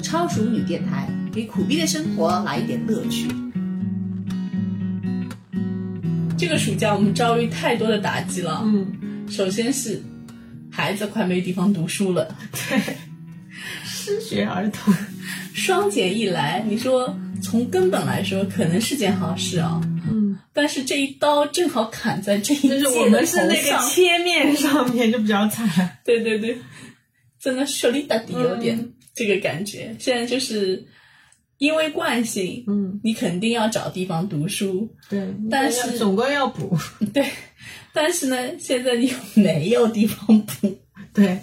超熟女电台，给苦逼的生活来一点乐趣。这个暑假我们遭遇太多的打击了，嗯，首先是孩子快没地方读书了，对，失学儿童，双减一来，你说从根本来说可能是件好事啊，嗯，但是这一刀正好砍在这一就是我们是那个切面上面就比较惨，对对对，真的手里打底有点嗯这个感觉。现在就是因为惯性，嗯，你肯定要找地方读书，对，但是总归要补，对。但是呢，现在你没有地方补，对。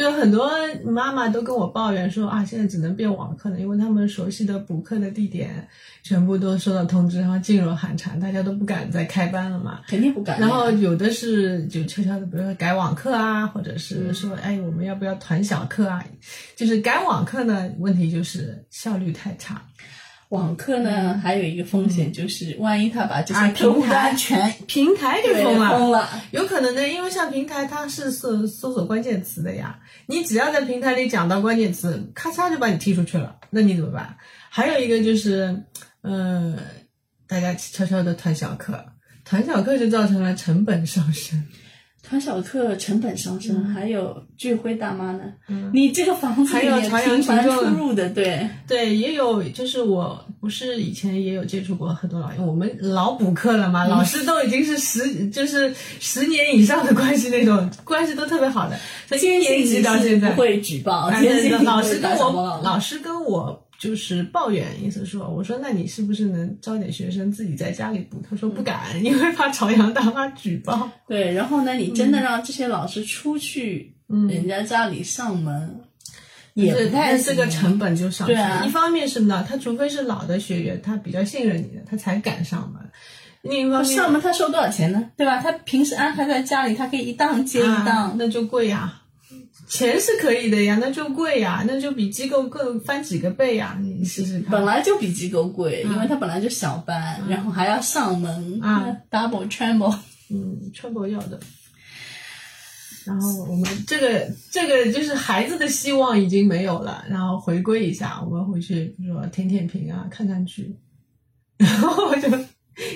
就很多妈妈都跟我抱怨说啊，现在只能变网课了，因为他们熟悉的补课的地点全部都收到通知，然后噤若寒蝉，大家都不敢再开班了嘛。肯定不敢。然后有的是就悄悄的，比如说改网课啊，或者是说，哎，我们要不要团小课啊？就是改网课呢，问题就是效率太差。网课呢，还有一个风险就是，万一他把这些客户平台端全 平台给封了，封了，有可能呢，因为像平台它是搜搜索关键词的呀，你只要在平台里讲到关键词，咔嚓就把你踢出去了，那你怎么办？还有一个就是，呃，大家悄悄的团小课，团小课就造成了成本上升。团小课成本上升，还有聚辉大妈呢。嗯。你这个房子里面还有朝阳频繁出入的，对，对，也有，就是我不是以前也有接触过很多老，我们老补课了嘛，老师都已经是十就是十年以上的关系那种，关系都特别好的，从一年级到现在。不，会举报，老师跟我老师跟我就是抱怨，意思说，我说那你是不是能招点学生自己在家里补？他说不敢，因为怕朝阳大妈举报。对，然后呢，你真的让这些老师出去人家家里上门，也太但这个成本就上去了。对啊一方面是呢，他除非是老的学员，他比较信任你的，他才敢上门。另一方面，上门他收多少钱呢？对吧？他平时安排在家里，他可以一档接一啊档。那就贵呀。钱是可以的呀，那就贵呀，那就比机构更翻几个倍呀，你试试看。本来就比机构贵，因为它本来就小班，然后还要上门啊，double triple。嗯，trouble 要的。然后我们这个这个就是孩子的希望已经没有了，然后回归一下，我们回去比如说舔舔屏啊，看看剧，然后我就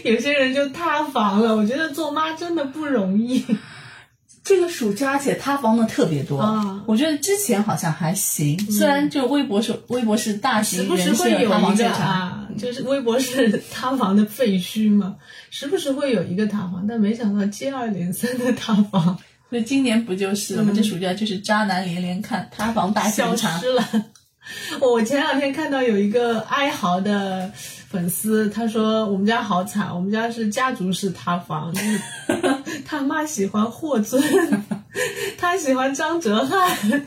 有些人就塌房了。我觉得做妈真的不容易这个暑假而且塌房的特别多啊我觉得之前好像还行，虽然就微博是微博是大型时不时人设会有塌房一个啊，就是微博是塌房的废墟嘛，时不时会有一个塌房，但没想到接二连三的塌房，所以今年不就是了吗？这暑假就是渣男连连看，塌房大消。失了。我前两天看到有一个哀嚎的粉丝，他说我们家好惨，我们家是家族式塌房，就是 他妈喜欢霍尊，他喜欢张哲瀚，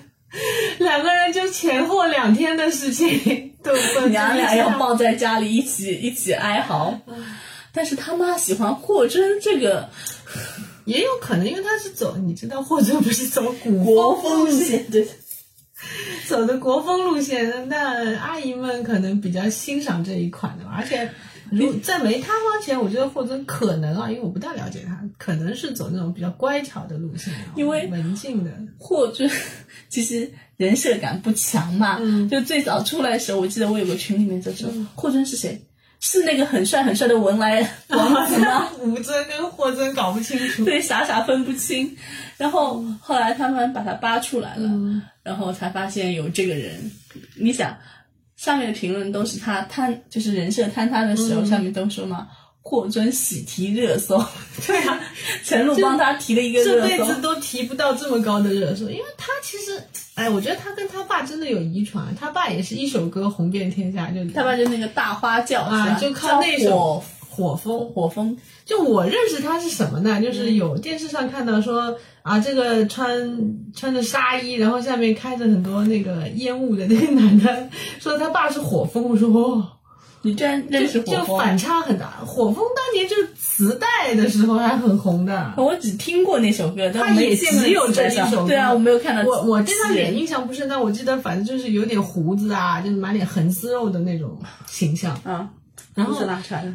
两个人就前后两天的事情都分娘俩要抱在家里一起一起哀嚎，但是他妈喜欢霍尊这个也有可能，因为他是走，你知道霍尊不是走古风线，对，走的国风路线，那阿姨们可能比较欣赏这一款的吧，而且。如在没塌方前，我觉得霍尊可能啊，因为我不太了解他，可能是走那种比较乖巧的路线啊，因为文静的。霍尊其实人设感不强嘛，嗯就最早出来的时候，我记得我有个群里面就说、霍尊是谁？是那个很帅很帅的文莱王子吗？吴尊跟霍尊搞不清楚。对，傻傻分不清。然后后来他们把他扒出来了，嗯然后才发现有这个人。你想，上面的评论都是他坍，就是人设坍塌的时候，上面都说嘛，霍尊喜提热搜。对啊，陈露帮他提了一个这热搜。辈子都提不到这么高的热搜，因为他其实，哎，我觉得他跟他爸真的有遗传，他爸也是一首歌红遍天下，就他爸就那个大花轿啊，就靠那首火风火火风，就我认识他是什么呢？就是有电视上看到说啊，这个穿穿着纱衣，然后下面开着很多那个烟雾的那个男的，说他爸是火风。我说哦，你居然认识就火风？就反差很大。火风当年就是磁带的时候还很红的。我只听过那首歌，但没他也见只有这一首歌对啊，我没有看到。我我对他脸印象不深，但我记得反正就是有点胡子啊，就是满脸横丝肉的那种形象。啊，然后。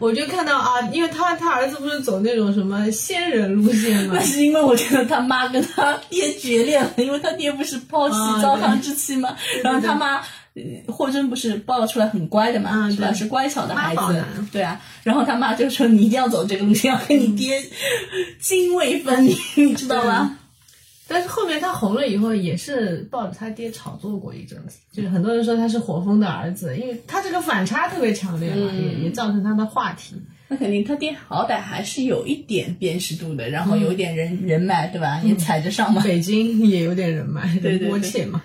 我就看到啊，因为他他儿子不是走那种什么仙人路线嘛 那，是因为我觉得他妈跟他爹决裂了，因为他爹不是抛弃啊糟糠之妻嘛，然后他妈。呃霍尊不是抱出来很乖的嘛，嗯是吧？是乖巧的孩子对啊。然后他妈就说你一定要走这个路线，要跟你爹泾渭分明，你知道吗？但是后面他红了以后，也是抱着他爹炒作过一阵子，就是很多人说他是火风的儿子，因为他这个反差特别强烈嘛，嗯也也造成他的话题。那肯定，他爹好歹还是有一点辨识度的，然后有一点人、人脉，对吧？也踩着上嘛。北京也有点人脉，对对仁波切嘛，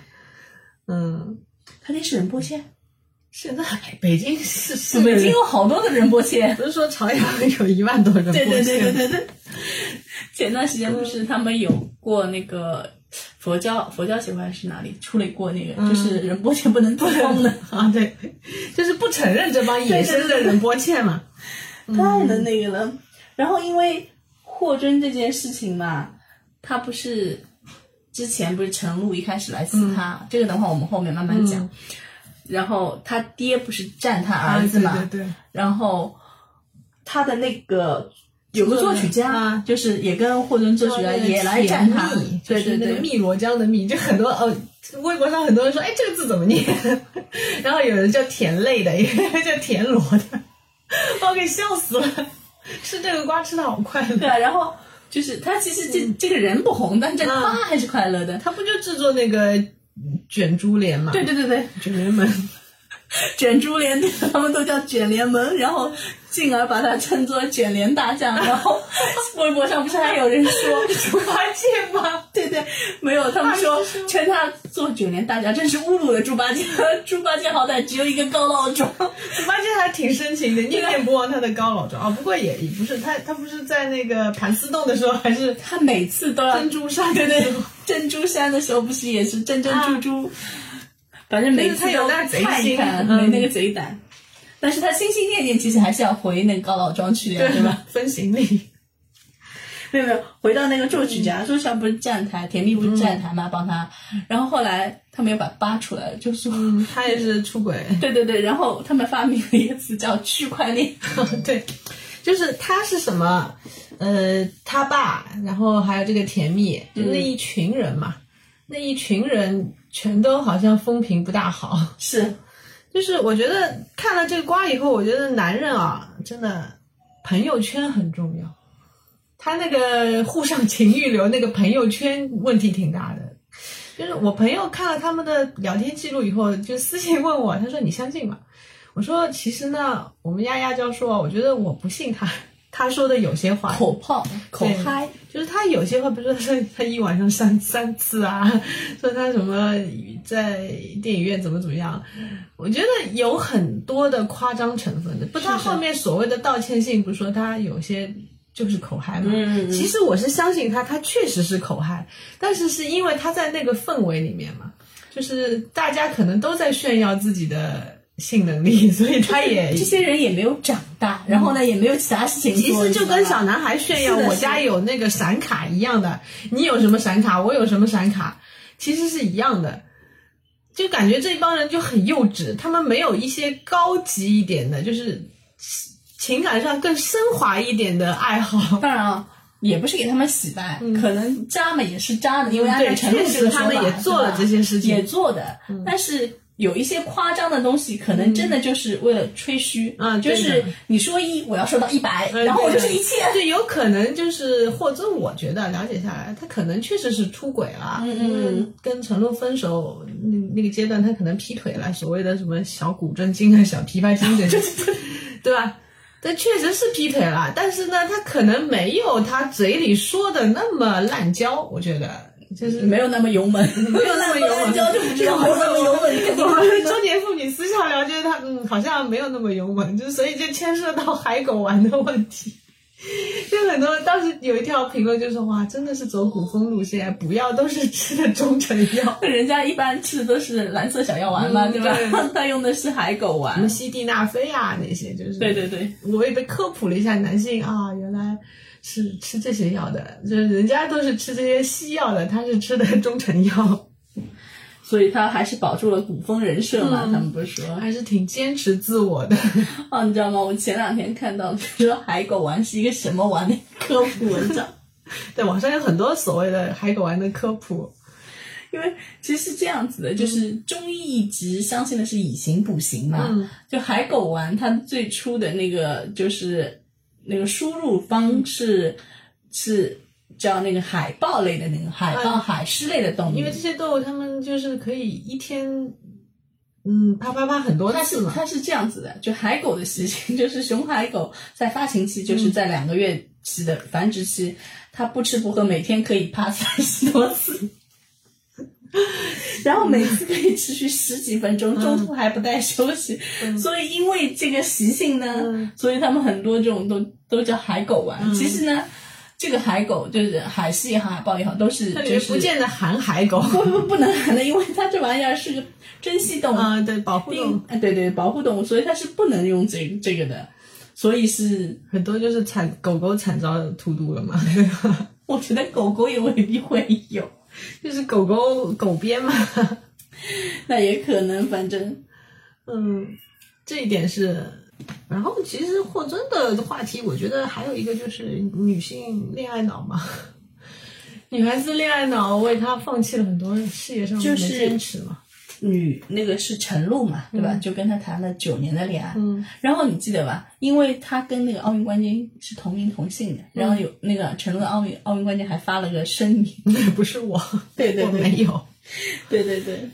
嗯，他爹是仁波切，现在北京是是 北京有好多的仁波切。不是说朝阳有一万多人对对对对对对。前段时间不是他们有过那个佛教佛教协会还是哪里出了过那个，就是仁波切不能自封的，啊，对，就是不承认这帮野生的仁波切嘛。太能那个了。然后因为霍尊这件事情嘛，他不是之前不是陈露一开始来撕他，这个的话我们后面慢慢讲。嗯然后他爹不是站他儿子嘛，啊对对对。然后他的那个有个作曲家，啊。就是也跟霍尊作曲家也来站他，对对对，就是那个汨罗江的汨，就很多呃，微博上很多人说，哎，这个字怎么念？然后有人叫田类的，有 人叫田螺的，把我给笑死了。吃这个瓜吃的好快乐，对啊，然后就是他其实这、这个人不红，但这个瓜还是快乐的。他不就制作那个卷珠帘嘛？对对对对，卷帘门。卷珠帘，他们都叫卷帘门，然后进而把它称作卷帘大将。然后微博上不是还有人说猪八戒吗？对对，没有，他们说称他做卷帘大将，真是侮辱了猪八戒。猪八戒好歹只有一个高老庄，猪八戒还挺深情的，念念不忘他的高老庄啊。不过也也不是他，他不是在那个盘丝洞的时候，还是他每次都要珍珠上对对珍珠山的时候不是也是珍珍珠珠，反正每次但是他有都那贼心看一看，嗯没那个贼胆。但是他心心念念，其实还是要回那个高老庄去的，对吧？？分行李。没有没有，回到那个作曲家，作曲家不是站台，田蜜不是站台嘛，帮他。然后后来他们又把他扒出来了，就说，嗯，他也是出轨。对对对，然后他们发明了一个词叫区块链。对，就是他是什么？呃，他爸，然后还有这个甜蜜，就那一群人嘛，那一群人全都好像风评不大好。是，就是我觉得看了这个瓜以后，我觉得男人啊，真的朋友圈很重要。他那个沪上情欲流那个朋友圈问题挺大的。就是我朋友看了他们的聊天记录以后，就私信问我，他说你相信吗？我说其实呢，我们丫丫教授啊，我觉得我不信他他说的有些话，口炮、口嗨，就是他有些话，比如说他一晚上三三次啊，说他什么在电影院怎么怎么样，我觉得有很多的夸张成分的。不，他后面所谓的道歉信，不是说他有些就是口嗨嘛？嗯其实我是相信他，他确实是口嗨，但是是因为他在那个氛围里面嘛，就是大家可能都在炫耀自己的性能力，所以他也这些人也没有长大，然后呢也没有其他事情，其实就跟小男孩炫耀我家有那个闪卡一样的，你有什么闪卡，我有什么闪卡，其实是一样的。就感觉这帮人就很幼稚，他们没有一些高级一点的，就是情感上更升华一点的爱好。当然啊，也不是给他们洗白，可能渣嘛也是渣的，因为按照对陈露这个确实他们也做了这些事情也做的，但是。有一些夸张的东西，可能真的就是为了吹嘘，嗯就是你说一，我要说到一百，嗯然后我就对是一切。对，有可能就是或者，我觉得了解下来，他可能确实是出轨了，嗯嗯跟陈露分手那那个阶段，他可能劈腿了，所谓的什么小古筝精啊、小琵琶精这些，对吧？但确实是劈腿了，但是呢，他可能没有他嘴里说的那么滥交，我觉得就是没有那么勇猛，没有那么油门交就不知道，没有那么油门，肯定我们中年妇女私下聊，觉得他嗯好像没有那么勇猛，就所以就牵涉到海狗丸的问题。就很多当时有一条评论就说哇，真的是走古风路线，不要都是吃的中成药，人家一般吃的都是蓝色小药丸嘛，嗯对吧对？他用的是海狗什么丸。西地那非啊那些，就是对对对，我也被科普了一下，男性啊原来是吃这些药的，就是人家都是吃这些西药的，他是吃的 中成药。所以他还是保住了古风人设嘛。嗯他们不是说还是挺坚持自我的。哦，你知道吗？我前两天看到说海狗丸是一个什么丸的科普文章。对，网上有很多所谓的海狗丸的科普。因为其实是这样子的，就是中医一直相信的是以形补形嘛。嗯就海狗丸，它最初的那个就是那个输入方式是叫那个海豹类的那个海豹、嗯海狮类的动物，因为这些动物它们就是可以一天，嗯，啪啪啪很多它次嘛。是它是这样子的，就海狗的习性 就是雄海狗在发情期，就是在两个月期的繁殖期，它不吃不喝，每天可以 啪三十多次。然后每次可以持续十几分钟，中途还不带休息，所以因为这个习性呢，嗯。所以他们很多这种都都叫海狗丸。其实呢，这个海狗就是海狮也好，海豹也好，都是就是不见得含海狗。不不不能含的，因为它这玩意儿是个珍稀动物，啊，对，保护动物。并哎对对保护动物，所以它是不能用这这个的，所以是很多就是惨狗狗惨遭荼毒了嘛，对吧？我觉得狗狗也未必会有，就是狗狗狗编嘛。那也可能，反正 嗯，这一点是。然后其实霍尊的话题，我觉得还有一个就是女性恋爱脑嘛。女孩子恋爱脑为她放弃了很多事业上面的就是坚持嘛。女那个是陈露嘛，对吧？就跟他谈了九年的恋爱，嗯然后你记得吧？因为他跟那个奥运冠军是同名同姓的，然后有那个陈露的奥运奥运冠军还发了个声明，那不是我，我对对对没有。对对对，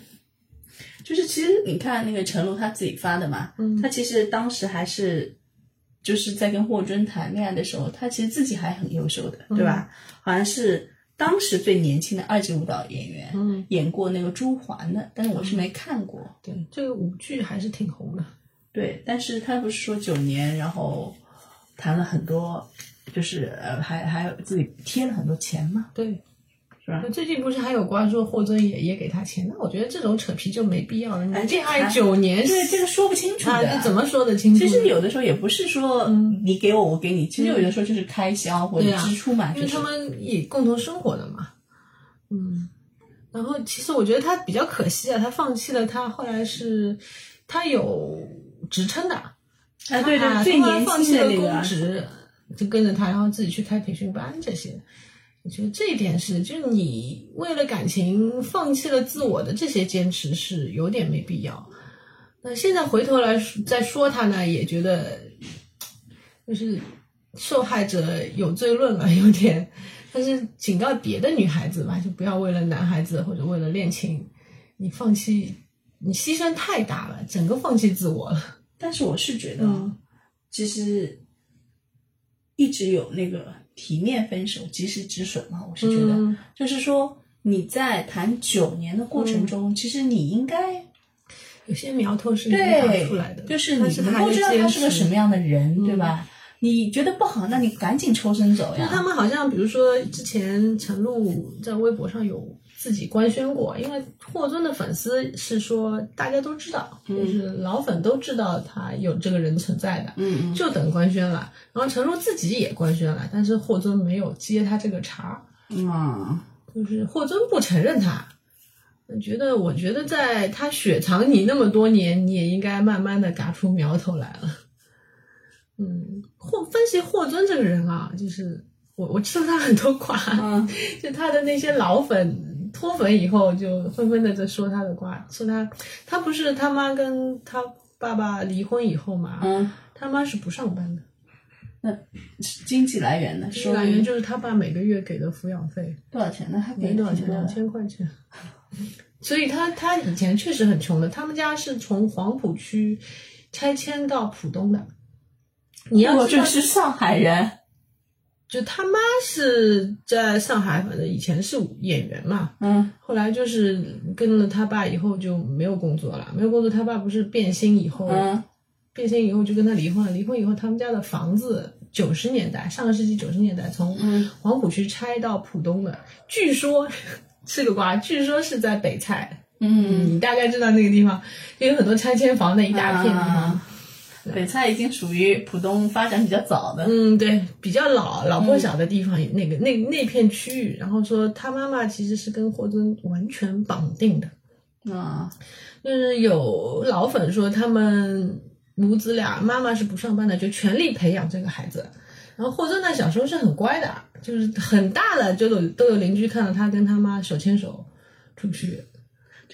就是其实你看那个陈露她自己发的嘛，嗯她其实当时还是就是在跟霍尊谈恋爱的时候，她其实自己还很优秀的，对吧？好像是当时最年轻的二级舞蹈演员，嗯，演过那个朱环的，但是我是没看过。对，这个舞剧还是挺红的。对，但是他不是说九年，然后谈了很多，就是呃，还还有自己贴了很多钱嘛，对，是吧？最近不是还有瓜说霍尊也也给他钱？那我觉得这种扯皮就没必要了。恋爱谈九年，对，这个说不清楚啊，怎么说得清楚？其实有的时候也不是说你给我，我给你，其实有的时候就是开销或者支出嘛，就是因为他们也共同生活的嘛。嗯，然后其实我觉得他比较可惜啊，他放弃了他后来是，他有职称的，啊，对他对，最他年放弃了轻的那个公职，就跟着他，然后自己去开培训班这些。我觉得这一点是，就是你为了感情放弃了自我的这些坚持是有点没必要。那现在回头来说再说他呢，也觉得就是受害者有罪论了，有点。但是警告别的女孩子吧，就不要为了男孩子或者为了恋情，你放弃，你牺牲太大了，整个放弃自我了。但是我是觉得，嗯其实一直有那个体面分手，及时止损嘛。我是觉得，嗯就是说你在谈九年的过程中，其实你应该有些苗头是引导对出来的，就是但你能够知道他是个什么样的人，对吧？你觉得不好，那你赶紧抽身走呀。就他们好像，比如说之前陈露在微博上有自己官宣过，因为霍尊的粉丝是说大家都知道，就是老粉都知道他有这个人存在的，嗯嗯就等官宣了。然后陈露自己也官宣了，但是霍尊没有接他这个茬，嗯，就是霍尊不承认他。我觉得，我觉得在他雪藏你那么多年，你也应该慢慢的嘎出苗头来了。嗯，霍分析霍尊这个人啊，就是我我吃了他很多 瓜，嗯就他的那些老粉脱粉以后，就纷纷的在说他的瓜，说他他不是他妈跟他爸爸离婚以后嘛，嗯，他妈是不上班的，那经济来源呢？收收入来源就是他爸每个月给的抚养费，多少钱呢？还给没多少钱，两。千块钱。所以他他以前确实很穷的，他们家是从黄浦区拆迁到浦东的。你要我知道就是上海人，就他妈是在上海，反正以前是演员嘛，嗯。后来就是跟了他爸以后就没有工作了，没有工作，他爸不是变心以后，嗯。变心以后就跟他离婚了，离婚以后他们家的房子九十年代，上个世纪九十年代从嗯。黄浦区拆到浦东的，据说是个瓜，据说是在北蔡，嗯，你大概知道那个地方，就有很多拆迁房的一大片地方。啊北蔡已经属于浦东发展比较早的。嗯，对，比较老老破小的地方，那个那那片区域，然后说他妈妈其实是跟霍尊完全绑定的，啊，就是有老粉说他们母子俩妈妈是不上班的，就全力培养这个孩子。然后霍尊呢，小时候是很乖的，就是很大了就有都有邻居看到他跟他妈手牵手出去。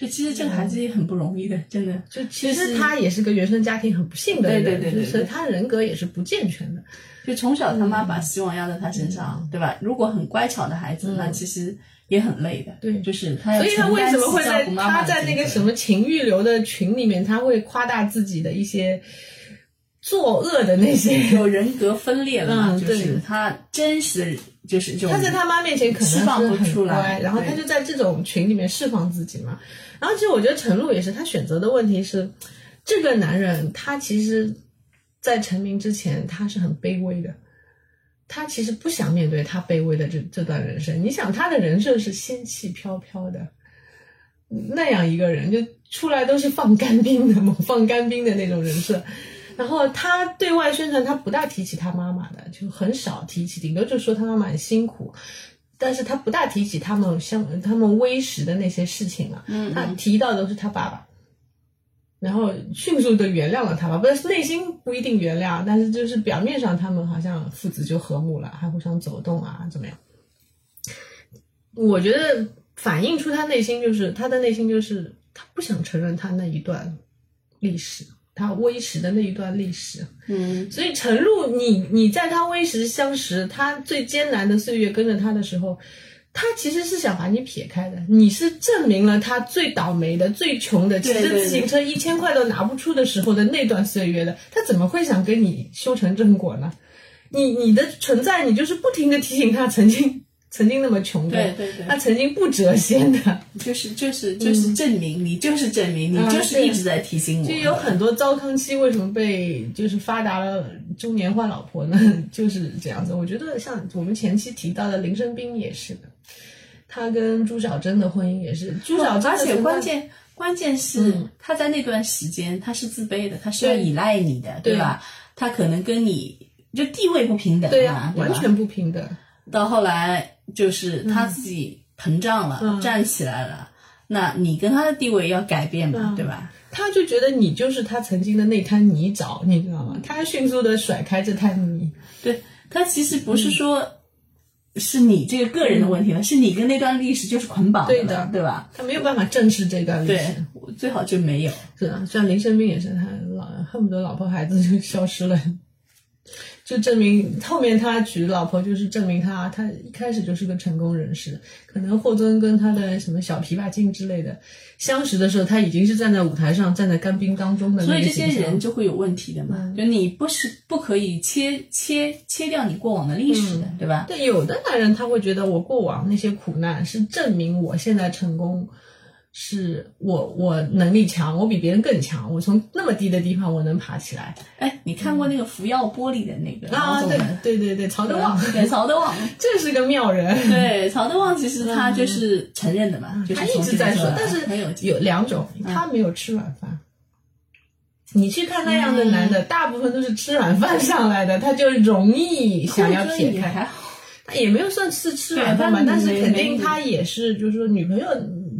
就其实这个孩子也很不容易的，真的。就其实他也是个原生家庭很不幸的人，对对对就是他人格也是不健全的。就从小他妈把希望压在他身嗯上，对吧？如果很乖巧的孩子，那其实也很累的。对就是他要所以他为什么会在他在那个什么情欲流的群里面，他会夸大自己的一些作恶的那些。有人格分裂了嘛？嗯就是他真实的就是这种。他在他妈面前可能释放不出来乖，然后他就在这种群里面释放自己嘛。然后其实我觉得陈露也是，他选择的问题是，这个男人他其实，在成名之前他是很卑微的，他其实不想面对他卑微的这这段人生。你想他的人设是仙气飘飘的，那样一个人就出来都是放干冰的，猛放干冰的那种人设。然后他对外宣传，他不大提起他妈妈的，就很少提起，顶多就说他妈妈很辛苦，但是他不大提起他们相他们微时的那些事情了。嗯他提到的都是他爸爸，然后迅速的原谅了他吧，不是内心不一定原谅，但是就是表面上他们好像父子就和睦了，还互相走动啊，怎么样？我觉得反映出他内心就是他的内心就是他不想承认他那一段历史，他微时的那一段历史。嗯所以陈露，你你在他微时相识，他最艰难的岁月跟着他的时候，他其实是想把你撇开的。你是证明了他最倒霉的、最穷的，骑着自行车一千块都拿不出的时候的那段岁月的。他怎么会想跟你修成正果呢？你你的存在，你就是不停的提醒他曾经曾经那么穷的，对对对他曾经不折现的。就是就是就是证明你就是证明你啊就是一直在提醒我。就有很多糟糠妻为什么被就是发达了中年换老婆呢？就是这样子。我觉得像我们前期提到的林生斌也是的，他跟朱小珍的婚姻也是，朱小珍而且关键关键是嗯他在那段时间他是自卑的，他是要依赖你的，对吧？他可能跟你就地位不平等对呀、完全不平等。到后来就是他自己膨胀了，嗯站起来了，那你跟他的地位要改变嘛，嗯对吧？他就觉得你就是他曾经的那滩泥沼，你知道吗？他迅速的甩开这滩泥。对他其实不是说。是你这个个人的问题了，是你跟那段历史就是捆绑对的对吧？他没有办法正视这段历对史。，我最好就没有。是啊，像林生斌也是，他老恨不得老婆孩子就消失了，就证明后面他娶老婆就是证明他他一开始就是个成功人士。可能霍尊跟他的什么小琵琶精之类的相识的时候，他已经是站在舞台上，站在干冰当中的所以这些人就会有问题的嘛，嗯就你不是不可以切切切掉你过往的历史的，嗯对吧？对，有的男人他会觉得我过往那些苦难是证明我现在成功，是我我能力强，我比别人更强，我从那么低的地方我能爬起来哎，你看过那个福耀玻璃的那个啊！对？对对对，曹德旺，对曹德旺，这是个妙人。对曹德旺，其实他就是承认的嘛，就是嗯他一直在说但是有有两种，他没有吃软饭。你去看那样的男的，大部分都是吃软饭上来的，他就容易想要撇开。也还好，他也没有算是吃软饭吧，但是肯定他也是，就是说女朋友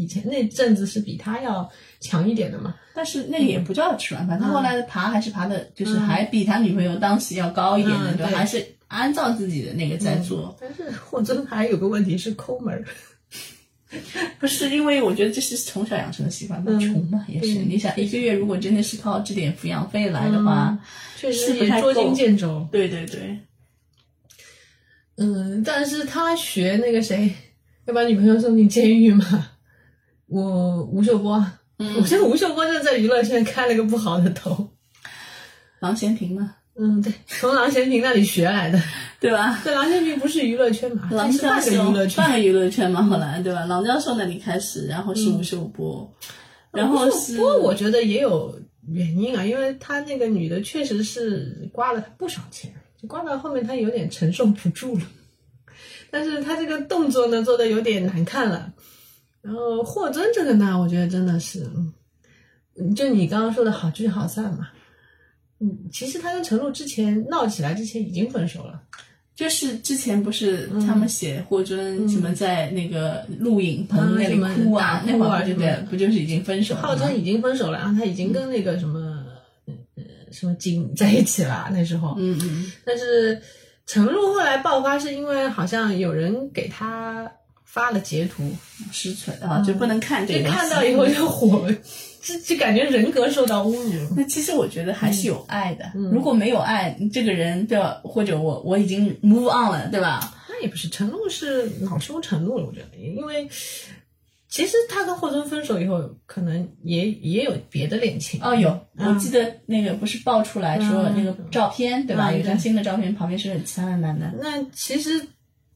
以前那阵子是比他要强一点的嘛。但是那个也不叫吃软饭，他嗯后来爬还是爬的，就是还比他女朋友当时要高一点的，对吧？嗯对还是按照自己的那个在做，但是霍尊还有个问题是抠门儿，不是因为我觉得这是从小养成的习惯嘛，嗯穷嘛也是。你想一个月如果真的是靠这点抚养费来的话，确实也捉襟见肘。对对对，嗯，但是他学那个谁，要把女朋友送进监狱嘛？我吴秀波，嗯我觉得吴秀波就在娱乐圈开了个不好的头。郎咸平嘛，嗯，对，从郎咸平那里学来的。对吧？对，郎咸平不是娱乐圈嘛，郎教他是半个授娱乐圈。半个娱乐圈嘛，后来对吧？郎教授那里开始，然后是吴秀波，然后不是我觉得也有原因啊，因为他那个女的确实是刮了他不少钱，就刮到后面他有点承受不住了。但是他这个动作呢做的有点难看了。然后霍尊这个呢，我觉得真的是，嗯就你刚刚说的好聚好散嘛。嗯，其实他跟陈露之前闹起来之前已经分手了。就是之前不是他们写霍尊什么在那个录影棚嗯那里哭啊，大那会儿不就对，不就是已经分手了吗？浩真已经分手了，然后他已经跟那个什么呃呃什么景在一起了，那时候。嗯嗯，但是陈露后来爆发是因为好像有人给他发了截图，失存啊，就不能看这个。看到以后就火，就就感觉人格受到侮辱。那其实我觉得还是有爱的。嗯如果没有爱，这个人对吧？或者我我已经 move on 了，对吧？那也不是，陈露是恼羞成怒了，我觉得，因为其实他跟霍尊分手以后，可能也也有别的恋情。哦，有，嗯我记得那个不是爆出来说嗯那个照片，对吧？嗯有张新的照片，旁边是其他的男的。那其实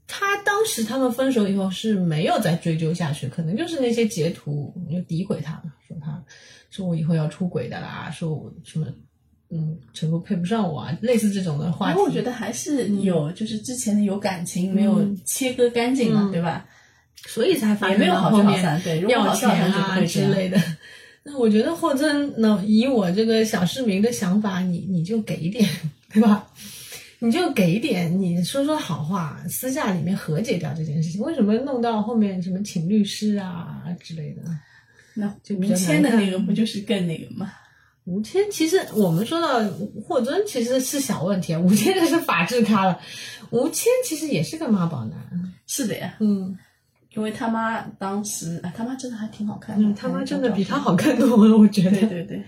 他当时他们分手以后是没有再追究下去，可能就是那些截图就诋毁他嘛，说他说我以后要出轨的啦，说我什么嗯陈露配不上我啊，类似这种的话题。我觉得还是有，就是之前的有感情没有切割干净嘛，嗯对吧？所以才发也没有好聚好散，对，要钱啊。之类的。那我觉得霍尊呢，以我这个小市民的想法，你你就给一点，对吧？你就给一点，你说说好话，私下里面和解掉这件事情。为什么弄到后面什么请律师啊之类的？那吴就比较谦的那个不就是更那个吗？吴谦其实我们说到霍尊其实是小问题啊，吴谦这是法制咖了。吴谦其实也是个妈宝男，是的呀，嗯因为他妈当时，啊，他妈真的还挺好看的，嗯，他妈真的比他好看多了，我觉。得。对对对，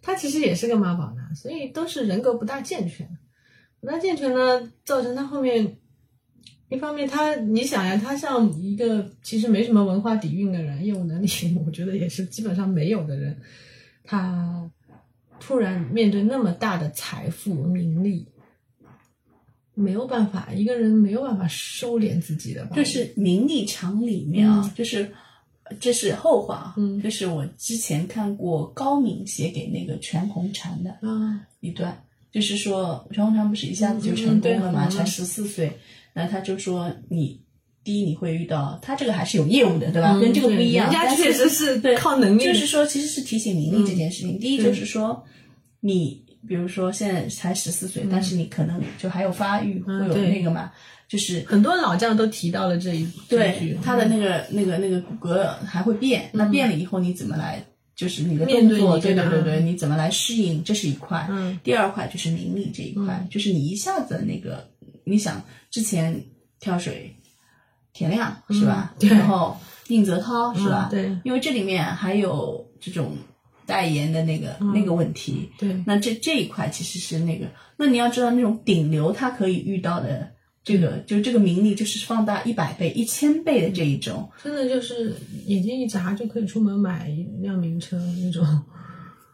他其实也是个妈宝男，所以都是人格不大健全，不大健全呢，造成他后面一方面他你想呀，他像一个其实没什么文化底蕴的人，业务能力 我觉得也是基本上没有的人，他突然面对那么大的财富名利，没有办法，一个人没有办法收敛自己的吧，就是名利场里面啊，就是这是后话啊，嗯就是我之前看过高敏写给那个全红婵的啊，一段，就是说全红婵不是一下子就成功了嘛，才十四岁，那他就说你。第一，你会遇到他这个还是有业务的，对吧？嗯跟这个不一样，人家确实是对靠能力，就是说，其实是提醒名利这件事情。第一就是说，你比如说现在才十四岁，但是你可能就还有发育，会有那个嘛，就是很多老将都提到了这一对句，他的那个那个那个骨骼还会变，那变了以后你怎么来？就是你的动作，对对对对，你怎么来适应？这是一块。嗯第二块就是名利这一块，就是你一下子那个，你想之前跳水，田亮是吧？嗯对然后宁泽涛是吧？嗯对因为这里面还有这种代言的那个、那个问题。对那这这一块其实是那个，那你要知道那种顶流他可以遇到的这个，就这个名利就是放大一百倍、一千倍的这一种。真的就是眼睛一眨就可以出门买一辆名车那种。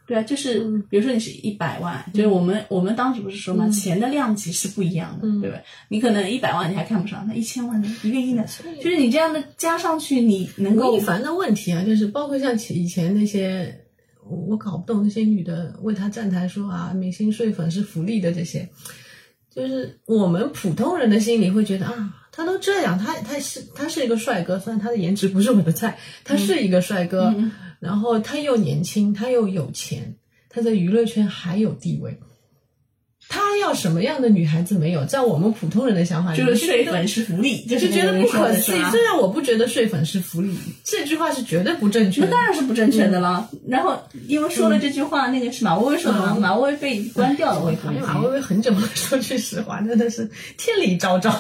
对啊，就是嗯比如说你是一百万，就是我们我们当时不是说嘛，钱的量级是不一样的，嗯对吧？你可能一百万你还看不上，那一千万呢，一个亿呢，就是你这样的加上去，你能够吴亦凡的问题啊，就是包括像以前那些，我我搞不懂那些女的为他站台说啊，明星睡粉是福利的这些，就是我们普通人的心里会觉得啊，他都这样，他他是他是一个帅哥，虽然他的颜值不是我的菜，他是一个帅哥，然后他又年轻，他又有钱，他在娱乐圈还有地位。他要什么样的女孩子没有？在我们普通人的想法里就面，觉得是睡粉是福利，就就是觉得不可思议。虽然我不觉得睡粉是福利，这句话是绝对不正确的。那当然是不正确的了。然后因为说了这句话，那个是马薇薇说的嘛，马薇薇被关掉了微博已经。讨厌马薇薇很久了，说句实话，真的是天理昭昭。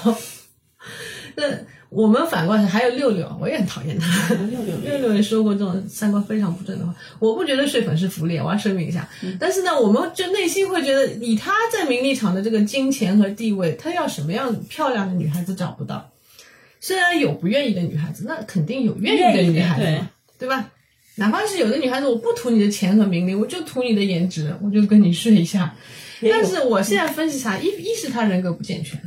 那我们反过来还有六六，我也很讨厌他。六六六六也说过这种三观非常不正的话，我不觉得睡粉是福利，我要声明一下。嗯但是呢，我们就内心会觉得，以他在名利场的这个金钱和地位，他要什么样漂亮的女孩子找不到？虽然有不愿意的女孩子，那肯定有愿意的女孩子嘛，对吧？哪怕是有的女孩子，我不图你的钱和名利，我就图你的颜值，我就跟你睡一下。但是我现在分析啥，一一是他人格不健全，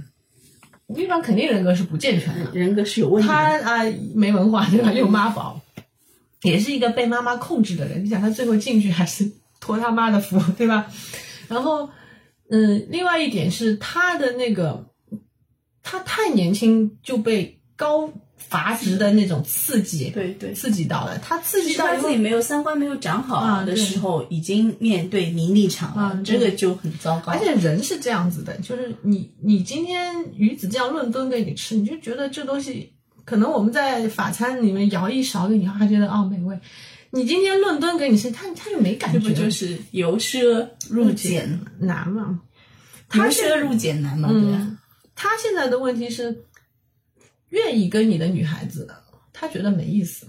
吴亦凡肯定人格是不健全的，人格是有问题。他啊没文化对吧？又妈宝，也是一个被妈妈控制的人。你想他最后进去还是托他妈的福对吧？然后嗯，另外一点是他的那个，他太年轻就被高阀值的那种刺激，对对。刺激到了，他刺激到自己没有三观没有长好的时候，已经面对名利场了，啊这个就很糟糕。而且人是这样子的，就是你你今天鱼子酱论吨给你吃，你就觉得这东西可能我们在法餐里面舀一勺给你，还觉得哦美味。你今天论吨给你吃，他他就没感觉这觉，不就是由奢入俭，难吗？由奢入俭难嘛？对他现在的问题是，愿意跟你的女孩子，他觉得没意思，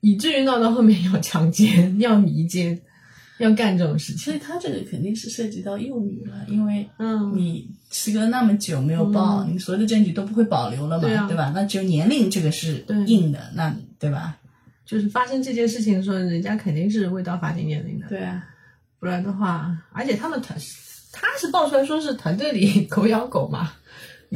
以至于闹到后面要强奸、要迷奸、要干这种事情。所以他这个肯定是涉及到幼女了，因为嗯，你时隔那么久没有报，你所有的证据都不会保留了嘛，对啊吧？那只有年龄这个是硬的，那对吧？就是发生这件事情的时候，人家肯定是未到法定年龄的，对啊，不然的话，而且他们团，他是爆出来说是团队里 狗咬狗嘛，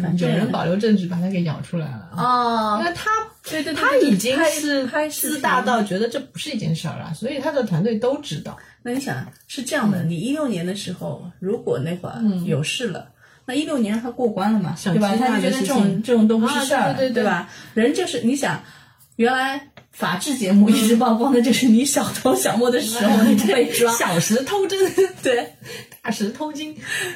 反正有人保留证据把他给咬出来了。啊因为他对对对，他已经是自大到觉得这不是一件事儿了，所以他的团队都知道。那你想是这样的，你一六年的时候，如果那会儿有事了。那一六年他过关了嘛，想对吧？他就觉得这种这种都不是事儿，啊对对对对吧？人就是你想，原来法制节目一直曝光的就是你小偷小摸的时候 你被抓，小时偷针，对大石偷金。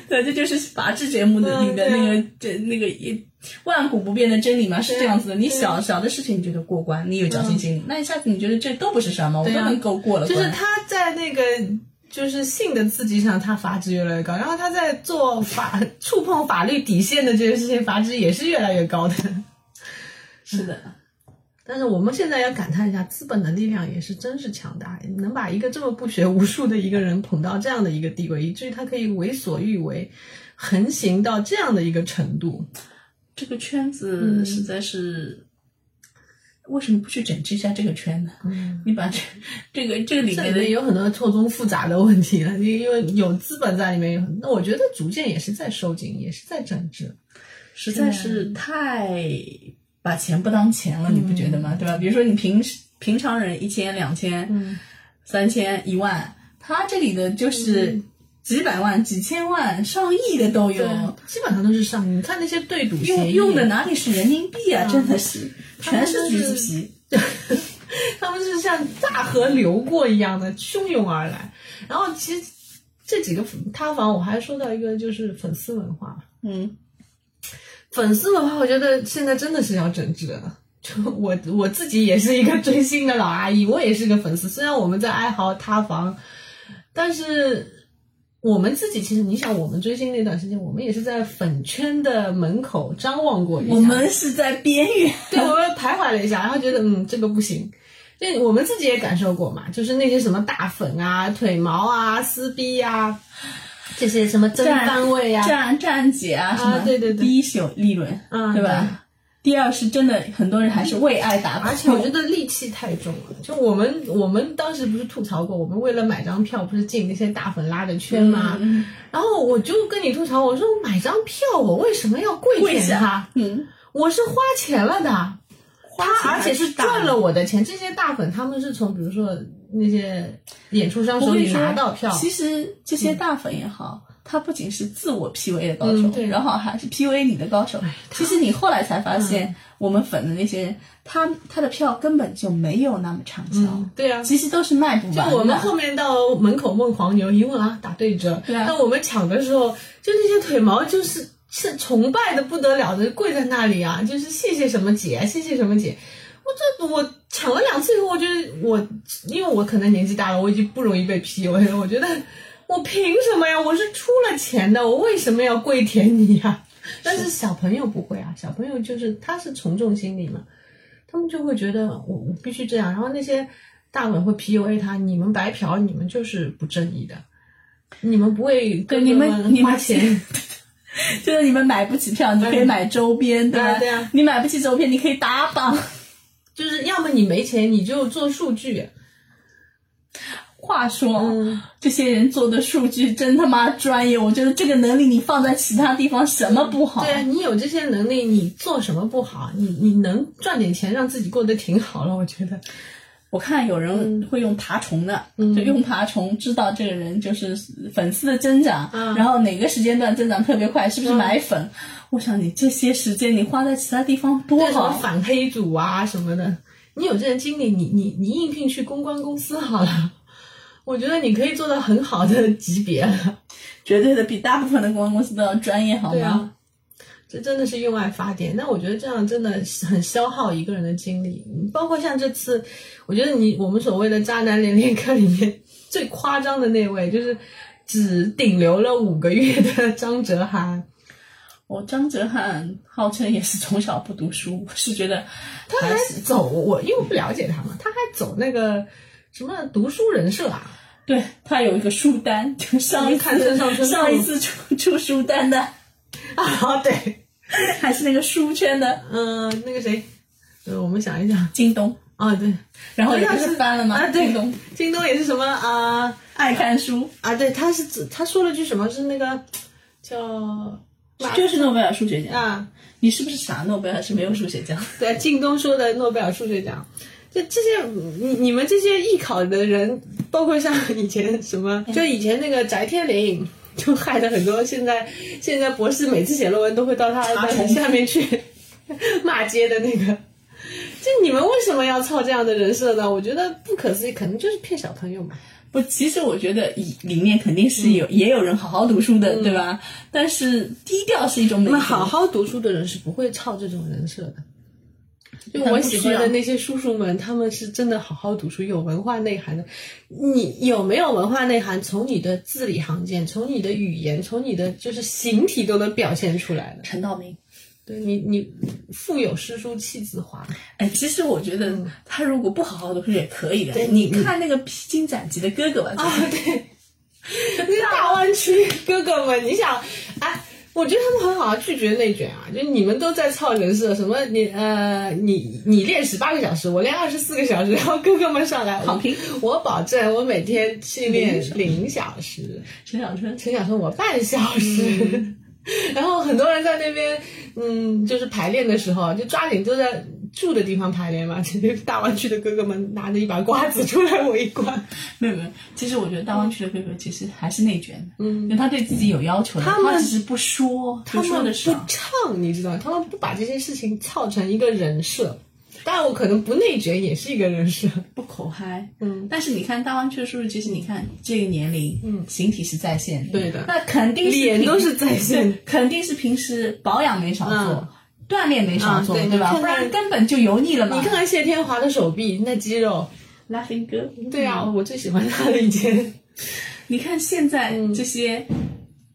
对，这就是法制节目的嗯里的那个这那个一万古不变的真理嘛，是这样子的。你小小的事情你觉得过关，你有侥幸心理，那一下子你觉得这都不是什么？我都能够过了关。就是他在那个就是性的刺激上，他阀值越来越高，然后他在做法触碰法律底线的这个事情，阀值也是越来越高的。是的，但是我们现在要感叹一下，资本的力量也是真是强大，能把一个这么不学无术的一个人捧到这样的一个地位，以至于他可以为所欲为，横行到这样的一个程度。这个圈嗯子实在是。为什么不去整治一下这个圈呢？嗯，你把这这个这个里面的有很多错综复杂的问题了，因因为有资本在里面，有很那我觉得逐渐也是在收紧，也是在整治。实在是太把钱不当钱了，你不觉得吗？对吧？比如说你平时平常人一千、两千、嗯三千、一万，他这里的就是几百万、几千万、上亿的都有，基本上都是上亿。你看那些对赌，用用的哪里是人民币啊？真的是全是橘子皮。他们是像大河流过一样的汹涌而来。然后其实这几个塌房，我还说到一个就是粉丝文化。嗯，粉丝的话，我觉得现在真的是要整治了。就我我自己也是一个追星的老阿姨，我也是个粉丝。虽然我们在哀嚎塌房，但是我们自己其实，你想，我们追星那段时间，我们也是在粉圈的门口张望过一下。我们是在边缘。对，我们徘徊了一下，然后觉得嗯，这个不行。就我们自己也感受过嘛，就是那些什么大粉啊、腿毛啊、撕逼呀、这些什么真单位啊，站站姐啊，什么对对对第一是有利润，嗯对吧？第二是真的很多人还是为爱打而且我觉得戾气太重了。就我们我们当时不是吐槽过，我们为了买张票不是进那些大粉拉的圈吗？嗯然后我就跟你吐槽，我说我买张票，我为什么要跪舔他？嗯，我是花钱了的，钱他而且是赚了我的钱。这些大粉他们是从比如说那些演出商手里拿到票，其实这些大粉也好，他不仅是自我 PUA 的高手，嗯对然后还是 PUA 你的高手。其实你后来才发现，我们粉的那些人，他他的票根本就没有那么畅销，嗯，对啊。其实都是卖不完的。就我们后面到门口问黄牛，一问啊打对折，对啊那我们抢的时候，就那些腿毛就是是崇拜的不得了的，跪在那里啊，就是谢谢什么姐，谢谢什么姐。我这我抢了两次以后，我觉得我因为我可能年纪大了，我已经不容易被 PUA 了。我觉得我凭什么呀？我是出了钱的，我为什么要跪舔你呀？但是小朋友不会啊，小朋友就是他是从众心理嘛，他们就会觉得我我必须这样，然后那些大粉会 PUA 他，你们白嫖，你们就是不正义的，你们不会跟对你们花钱，就是你们买不起票，你可以买周边，对吧？对啊你买不起周边，你可以打榜。就是要么你没钱你就做数据，话说，嗯这些人做的数据真他妈专业，我觉得这个能力你放在其他地方什么不好？对啊，你有这些能力，你做什么不好？你你能赚点钱，让自己过得挺好了，我觉得。我看有人会用爬虫的，就用爬虫知道这个人就是粉丝的增长，然后哪个时间段增长特别快，是不是买粉？我想你这些时间你花在其他地方多好。反黑组啊什么的，你有这个经历，你你你应聘去公关公司好了。我觉得你可以做到很好的级别了。绝对的比大部分的公关公司都要专业，好吗？这真的是用爱发电。那我觉得这样真的很消耗一个人的精力。包括像这次，我觉得你我们所谓的渣男连连看里面最夸张的那位，就是只顶流了五个月的张哲瀚。我张哲瀚号称也是从小不读书，我是觉得他还走我，因为我不了解他嘛，他还走那个什么读书人设啊。对他有一个书单，就上一次上一次出出书单的，啊，对，还是那个书圈的嗯、那个谁，呃，我们想一想，京东，啊，对，然后也不是是翻了吗？啊对京东京东也是什么啊爱看书，啊，对，他是指他说了句什么是那个叫就是诺贝尔数学奖。啊，你是不是傻？诺贝尔是没有数学奖。对，靳东说的诺贝尔数学奖，就这些你你们这些艺考的人，包括像以前什么，就以前那个翟天临。就害得很多，现在现在博士每次写论文都会到他的下面去 骂街的那个，就你们为什么要操这样的人设呢？我觉得不可思议，可能就是骗小朋友嘛。不，其实我觉得里里面肯定是有、也有人好好读书的，对吧？但是低调是一种美德。那好好读书的人是不会操这种人设的。就我喜欢的那些叔叔们，他们是真的好好读书、有文化内涵的。你有没有文化内涵？从你的字里行间，从你的语言，从你的就是形体都能表现出来的。陈道明。对你，你腹有诗书气自华。哎，其实我觉得他如果不好好读书也可以的。对你你看那个披荆斩棘的哥哥吧，啊，对，那大湾区哥哥们，你想，哎，我觉得他们很好，拒绝内卷啊，就你们都在操人设，什么你呃，你你练十八个小时，我练二十四个小时，然后哥哥们上来躺平，我保证我每天训练零小时，陈小春。陈小春我半小时。然后很多人在那边，嗯，就是排练的时候，就抓紧就在住的地方排练嘛。这大湾区的哥哥们拿着一把瓜子出来围观，没有没有，其实我觉得大湾区的哥哥其实还是内卷的，嗯，因为他对自己有要求的，他们只是不说，他们不。唱，你知道？他们不把这些事情操成一个人设。当然，我可能不内卷也是一个人设。不口嗨，嗯，但是你看大湾区的叔叔，其实你看这个年龄，嗯，形体是在线的，对的那肯定是脸都是在线肯定是平时保养没少做，嗯锻炼没少做，嗯对对吧？不然根本就油腻了嘛。你看看谢天华的手臂那肌肉，Laughing 哥，对啊，我最喜欢他了以前。你看现在这些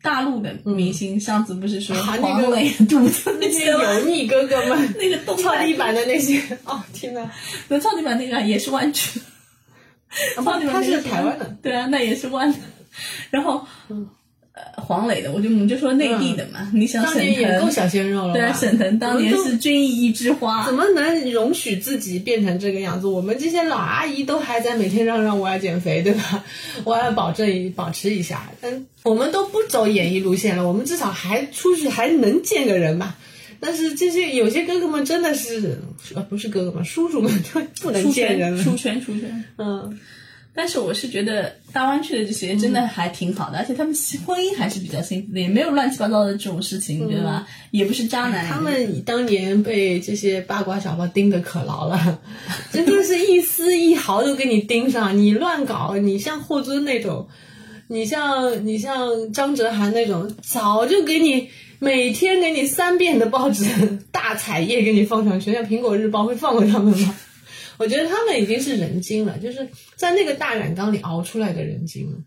大陆的明星，上次不是说黄磊的肚子那些油腻哥哥们，那个动操地板的那些，哦天哪！那跳地板那个也是弯曲，超级版他是那个台湾的，对啊，那也是弯的。然后，嗯呃，黄磊的，我就我们就说内地的嘛。你想沈当年也够，小鲜肉了吧。对啊，沈腾当年是军艺一枝花怎，么能容许自己变成这个样子？我们这些老阿姨都还在每天嚷嚷我要减肥，对吧？我要保证保持一下。嗯我们都不走演艺路线了，我们至少还出去还能见个人吧。但是这些有些哥哥们真的是，呃，不是哥哥们，叔叔们就不能见人了，出了。圈，出圈。嗯，但是我是觉得大湾区的这些真的还挺好的，而且他们婚姻还是比较幸福的，也没有乱七八糟的这种事情，对吧？也不是渣男。他们当年被这些八卦小报盯得可牢了，真的是一丝一毫都给你盯上。你乱搞，你像霍尊那种，你像你像张哲瀚那种，早就给你每天给你三遍的报纸大彩页给你放上去，像苹果日报会放过他们吗？我觉得他们已经是人精了，就是在那个大染缸里熬出来的人精了。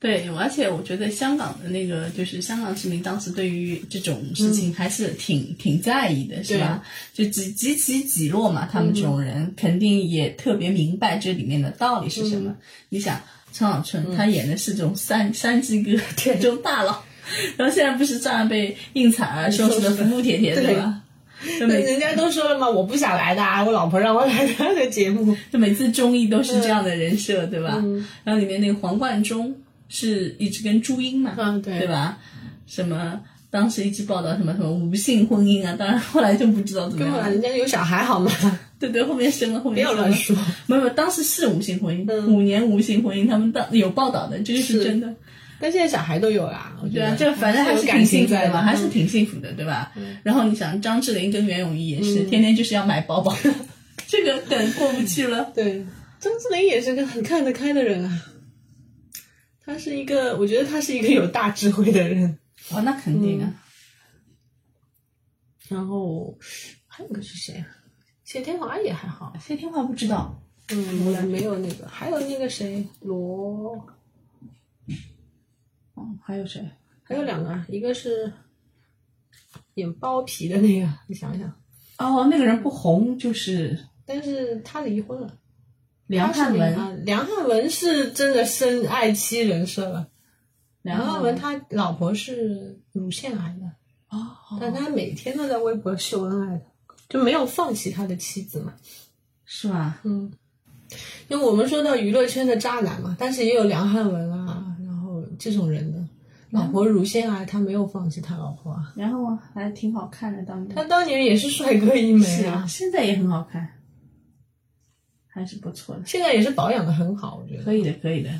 对，而且我觉得香港的那个就是香港市民当时对于这种事情还是挺、挺在意的，是吧？就几几起几落嘛，他们这种人、肯定也特别明白这里面的道理是什么。你想，陈小春、他演的是这种山山鸡哥这种大佬，然后现在不是照样被应采儿收拾的服服帖帖，对吧？人家都说了嘛，我不想来的啊，我老婆让我来的的节目。就每次综艺都是这样的人设，对吧？然后里面那个黄贯中是一直跟朱茵嘛，嗯对对吧？什么当时一直报道什么什么无性婚姻啊，当然后来就不知道怎么样了。根本人家有小孩好吗？对对，后面生了，后面生了要乱说。没有，没有当时是无性婚姻，嗯五年无性婚姻，他们当有报道的，这个是是真的。但现在小孩都有啦，我觉得这反正还是挺幸福的嘛，还是嗯挺幸福的，对吧？然后你想，张智霖跟袁咏仪也是，嗯天天就是要买包包，这个梗过不去了。对，张智霖也是个很看得开的人啊。他是一个，我觉得他是一个有大智慧的人。哦，那肯定啊。然后还有个是谁啊？谢天华也还好，谢天华不知道，嗯，我没有那个，还有那个谁，罗，哦，还有谁？还有两个，一个是演包皮的那个，你想想，哦，那个人不红，就是但是他离婚了。梁汉文。啊，梁汉文是真的深爱妻人设了。梁汉文文他老婆是乳腺癌的，哦，但他每天都在微博秀恩爱的，就没有放弃他的妻子嘛。是吧？嗯，因为我们说到娱乐圈的渣男嘛，但是也有梁汉文啊，然后这种人的老婆乳腺癌，他没有放弃他老婆啊，然后还挺好看的，当年他当年也是帅哥一枚是啊，啊，现在也很好看，还是不错的，现在也是保养的很好，我觉得。可以的，可以的。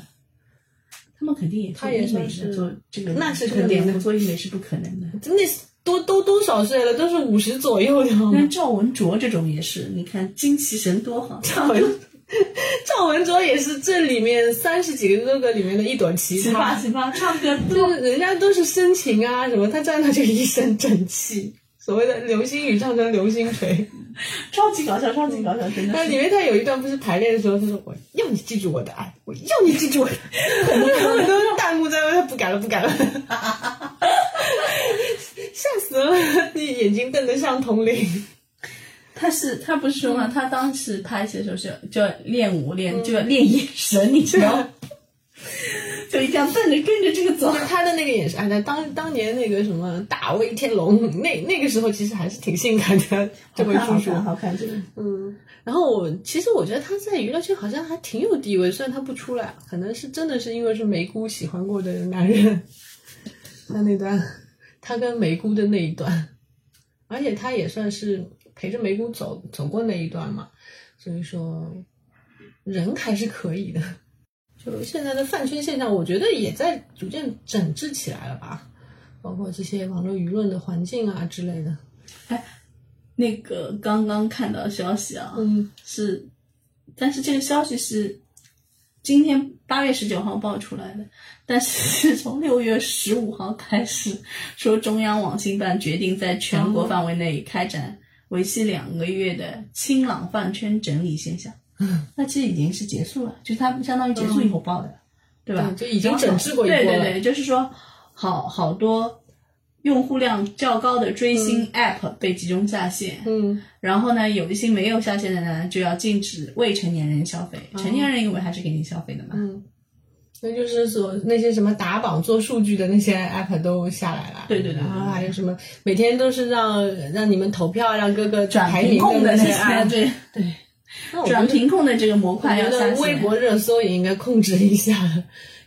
他们肯定也做他也医美的，算是做这个那是肯定的做医美是不可能的。真的多都多少岁了，都是五十左右的。那赵文卓这种也是，你看精气神多好，赵文 赵文卓也是这里面三十几个哥哥里面的一朵奇奇葩奇葩，唱歌 就多是人家都是深情啊什么，他站那就一身正气。所谓的流星雨唱成流星锤，超级搞笑，超级搞笑，真的是。那里面他有一段不是排练的时候，他说：“我要你记住我的爱，我要你记住我的爱。”很多很多弹幕在问他不敢了，不敢了，吓死了！你眼睛瞪得像铜铃。他是他不是说嗯嘛，他当时拍戏的时候是就要练舞练就要练眼神，你知道吗？就一定要瞪着跟着这个走。他的那个眼神，哎，那当当年那个什么大威天龙，那那个时候其实还是挺性感的，这位叔叔。好看这个。嗯，然后我其实我觉得他在娱乐圈好像还挺有地位，虽然他不出来，可能是真的是因为是梅姑喜欢过的男人。他那段，他跟梅姑的那一段，而且他也算是陪着梅姑走走过那一段嘛，所以说人还是可以的。就现在的饭圈现象，我觉得也在逐渐整治起来了吧，包括这些网络舆论的环境啊之类的。哎那个刚刚看到消息啊，嗯是，但是这个消息是今天八月十九号爆出来的，但是是从六月十五号开始说中央网信办决定在全国范围内开展为期两个月的清朗饭圈整理现象。嗯，那其实已经是结束了，就是他们相当于结束以后报的，对吧？就已经整治过一波了。对对对，就是说好好多用户量较高的追星 App 被集中下线，嗯。然后呢，有一些没有下线的呢，就要禁止未成年人消费，成年人因为还是给你消费的嘛。嗯，那就是说那些什么打榜做数据的那些 app 都下来了。对对对对然后还有什么每天都是让让你们投票，让各个转屏控的那些。对对，转屏控的这个模块要。得微博热搜也应该控制一下，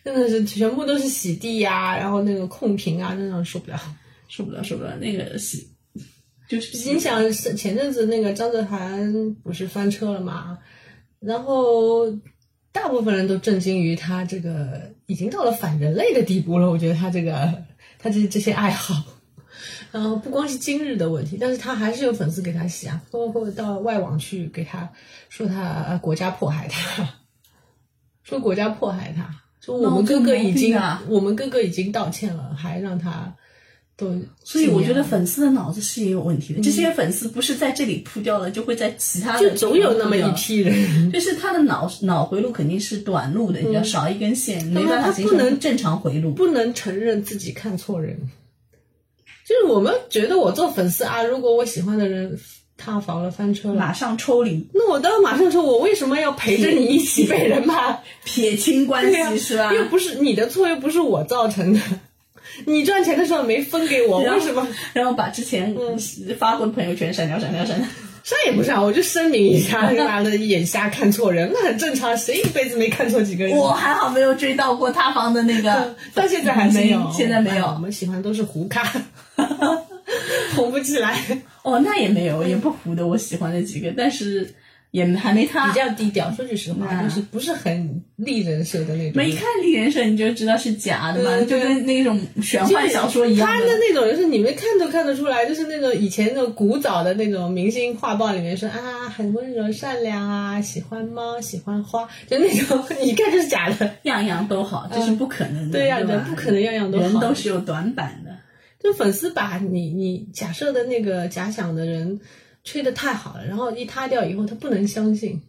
真的是全部都是洗地呀、然后那个控屏啊，真的受不了。受不了，受不了，那个洗就是你想是前阵子那个张哲涵不是翻车了嘛，然后大部分人都震惊于他这个已经到了反人类的地步了。我觉得他这个 他这这些爱好，然后不光是今日的问题，但是他还是有粉丝给他洗啊，包括到外网去给他说他呃国家迫害他，说国家迫害他，说我们哥哥已经、我们哥哥已经道歉了，还让他都所以我觉得粉丝的脑子是也有问题的。这些粉丝不是在这里扑掉了，就会在其他的就总有那么一批人。就是他的脑脑回路肯定是短路的，你要少一根线，没办法不能成正常回路。不能承认自己看错人。就是我们觉得我做粉丝啊，如果我喜欢的人塌房了、翻车了，马上抽离，那我当然马上说，我为什么要陪着你一起被人骂？撇清关系是吧？又不是你的错，又不是我造成的。你赚钱的时候没分给我，为什么？然后把之前发过的朋友圈删掉、删掉、删掉。删也不删，我就声明一下，妈的眼瞎看错人，那很正常，谁一辈子没看错几个人？我还好没有追到过塌房的那个，到现在还是没有，现在没有我。们喜欢都是糊咖，红不起来。哦，那也没有，也不糊的。我喜欢的几个，但是也还没他比较低调。说句实话，嗯就是不是很立人设的那种。没看立人设你就知道是假的嘛，对对就跟那种玄幻小说一样他的那种就是你们看都看得出来，就是那种以前那种古早的那种明星画报里面说啊很温柔善良啊，喜欢猫喜欢花，就那种一看就是假的。样样都好，这是不可能的，对呀吧人不可能样样都好人都是有短板的。就粉丝把你你假设的那个假想的人吹的太好了，然后一塌掉以后，他不能相信。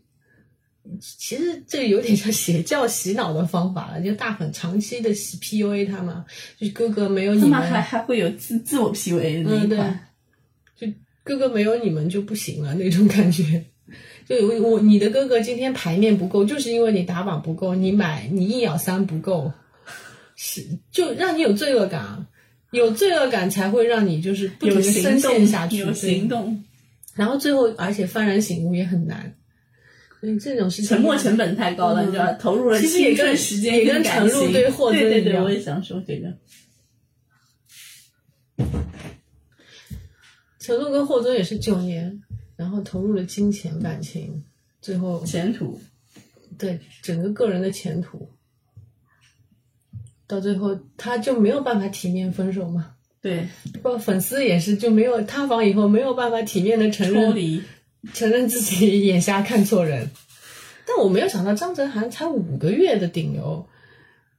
其实这有点像邪教洗脑的方法了，就大粉长期的洗 PUA 他嘛，就是哥哥没有你们还，还会有自自我 PUA 的那一块，就哥哥没有你们就不行了那种感觉。就我我你的哥哥今天牌面不够，就是因为你打榜不够，你买你一咬三不够，是就让你有罪恶感，有罪恶感才会让你就是不停有的深行动陷下去，有行动，然后最后而且幡然醒悟也很难，所以这种事情沉没成本太高了，嗯。你知道，投入了其实也跟青春时间也跟陈露对霍尊对对对，一样。我也想说这个。陈露跟霍尊也是九年，然后投入了金钱感情，最后前途，对整个个人的前途，到最后他就没有办法体面分手嘛。对，包括粉丝也是就没有塌房以后没有办法体面的承认承认自己眼瞎看错人。但我没有想到张哲瀚才五个月的顶流，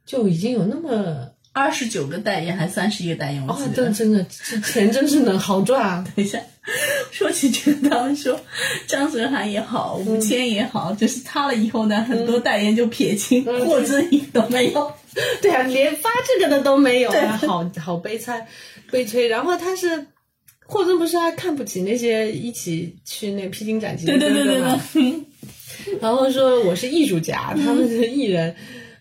就已经有那么二十九个代言还三十一个代言，我啊记，得。真真的这钱真是能好赚啊！等一下，说起这个，他们说张哲瀚也好，吴谦也好，就是塌了以后呢，很多代言就撇清，嗯霍尊一个都没有。对啊，连发这个的都没有对啊，好好悲惨悲催。然后他是霍尊不是还看不起那些一起去那披荆斩棘的对对对对哥哥吗？对，然后说我是艺术家，他们是艺人。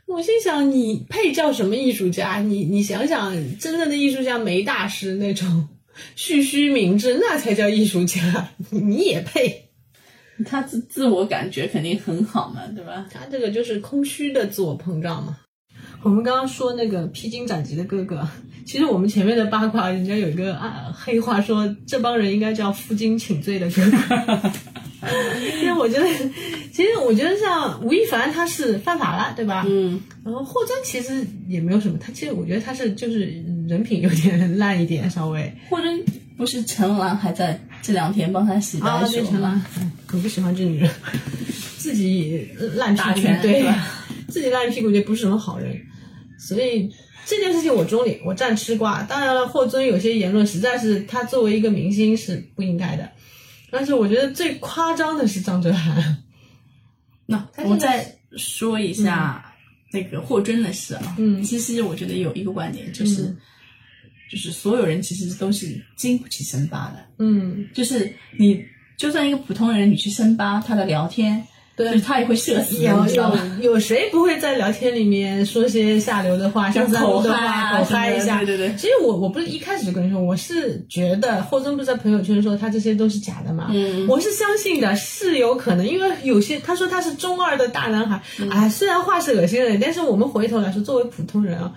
我心想，你配叫什么艺术家？你你想想，真正的艺术家梅大师那种蓄须明志，那才叫艺术家。你也配？他自自我感觉肯定很好嘛，对吧？他这个就是空虚的自我膨胀嘛。我们刚刚说那个披荆斩棘的哥哥，其实我们前面的八卦，人家有一个啊黑话说，这帮人应该叫负荆请罪的哥哥。因为我觉得，其实我觉得像吴亦凡他是犯法了，对吧？嗯，然后霍尊其实也没有什么，他其实我觉得他是就是人品有点烂一点，稍微。霍尊不是陈岚还在这两天帮他洗白啊，手对，陈吗？岚，哎可不喜欢这女人，自己烂屁股打拳对是吧？自己烂屁股就不是什么好人，所以这件事情我中立，我站吃瓜。当然了，霍尊有些言论实在是他作为一个明星是不应该的，但是我觉得最夸张的是张哲瀚，那我再说一下那个霍尊的事啊。嗯其实我觉得有一个观点就是，嗯就是所有人其实都是经不起深扒的。嗯，就是你就算一个普通人，你去深扒他的聊天，对就是他也会社死，有？有有谁不会在聊天里面说些下流的话，就像口嗨，啊口嗨一下？对对对其实我我不是一开始就跟你说，我是觉得霍尊不是在朋友圈说他这些都是假的嘛，嗯我是相信的，是有可能，因为有些他说他是中二的大男孩，嗯哎，虽然话是恶心人，但是我们回头来说，作为普通人啊。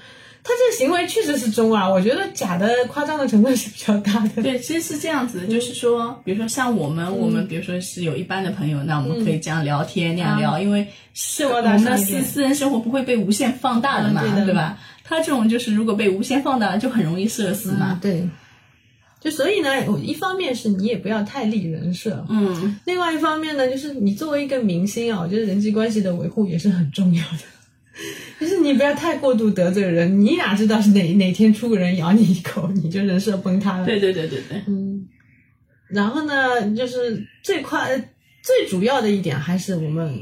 他这个行为确实是中啊，我觉得假的夸张的成分是比较大的。对，其实是这样子的，就是说，比如说像我们，我们比如说是有一般的朋友，那我们可以这样聊天、那样聊，因为是们的私私人生活不会被无限放大的嘛，嗯对的吧？他这种就是如果被无限放大，就很容易社死嘛。对，就所以呢，我一方面是你也不要太立人设，嗯，另外一方面呢，就是你作为一个明星啊，我觉得人际关系的维护也是很重要的。就是你不要太过度得罪人，你哪知道是哪哪天出个人咬你一口，你就人设崩塌了。对对对对对，嗯，然后呢，就是最快最主要的一点还是我们，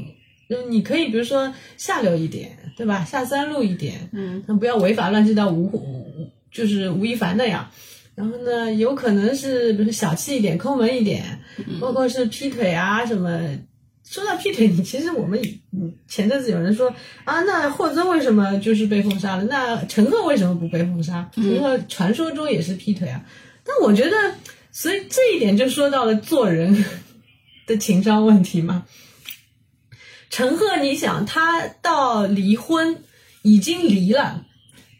就是你可以比如说下流一点，对吧？下三路一点，嗯，那不要违法乱纪到吴吴就是吴亦凡那样。然后呢，有可能是比如说小气一点、抠门一点，包括是劈腿啊什么。说到劈腿，你其实我们嗯前阵子有人说啊，那霍尊为什么就是被封杀了？那陈赫为什么不被封杀？陈赫传说中也是劈腿啊。但我觉得，所以这一点就说到了做人 的情商问题嘛。陈赫，你想他到离婚已经离了，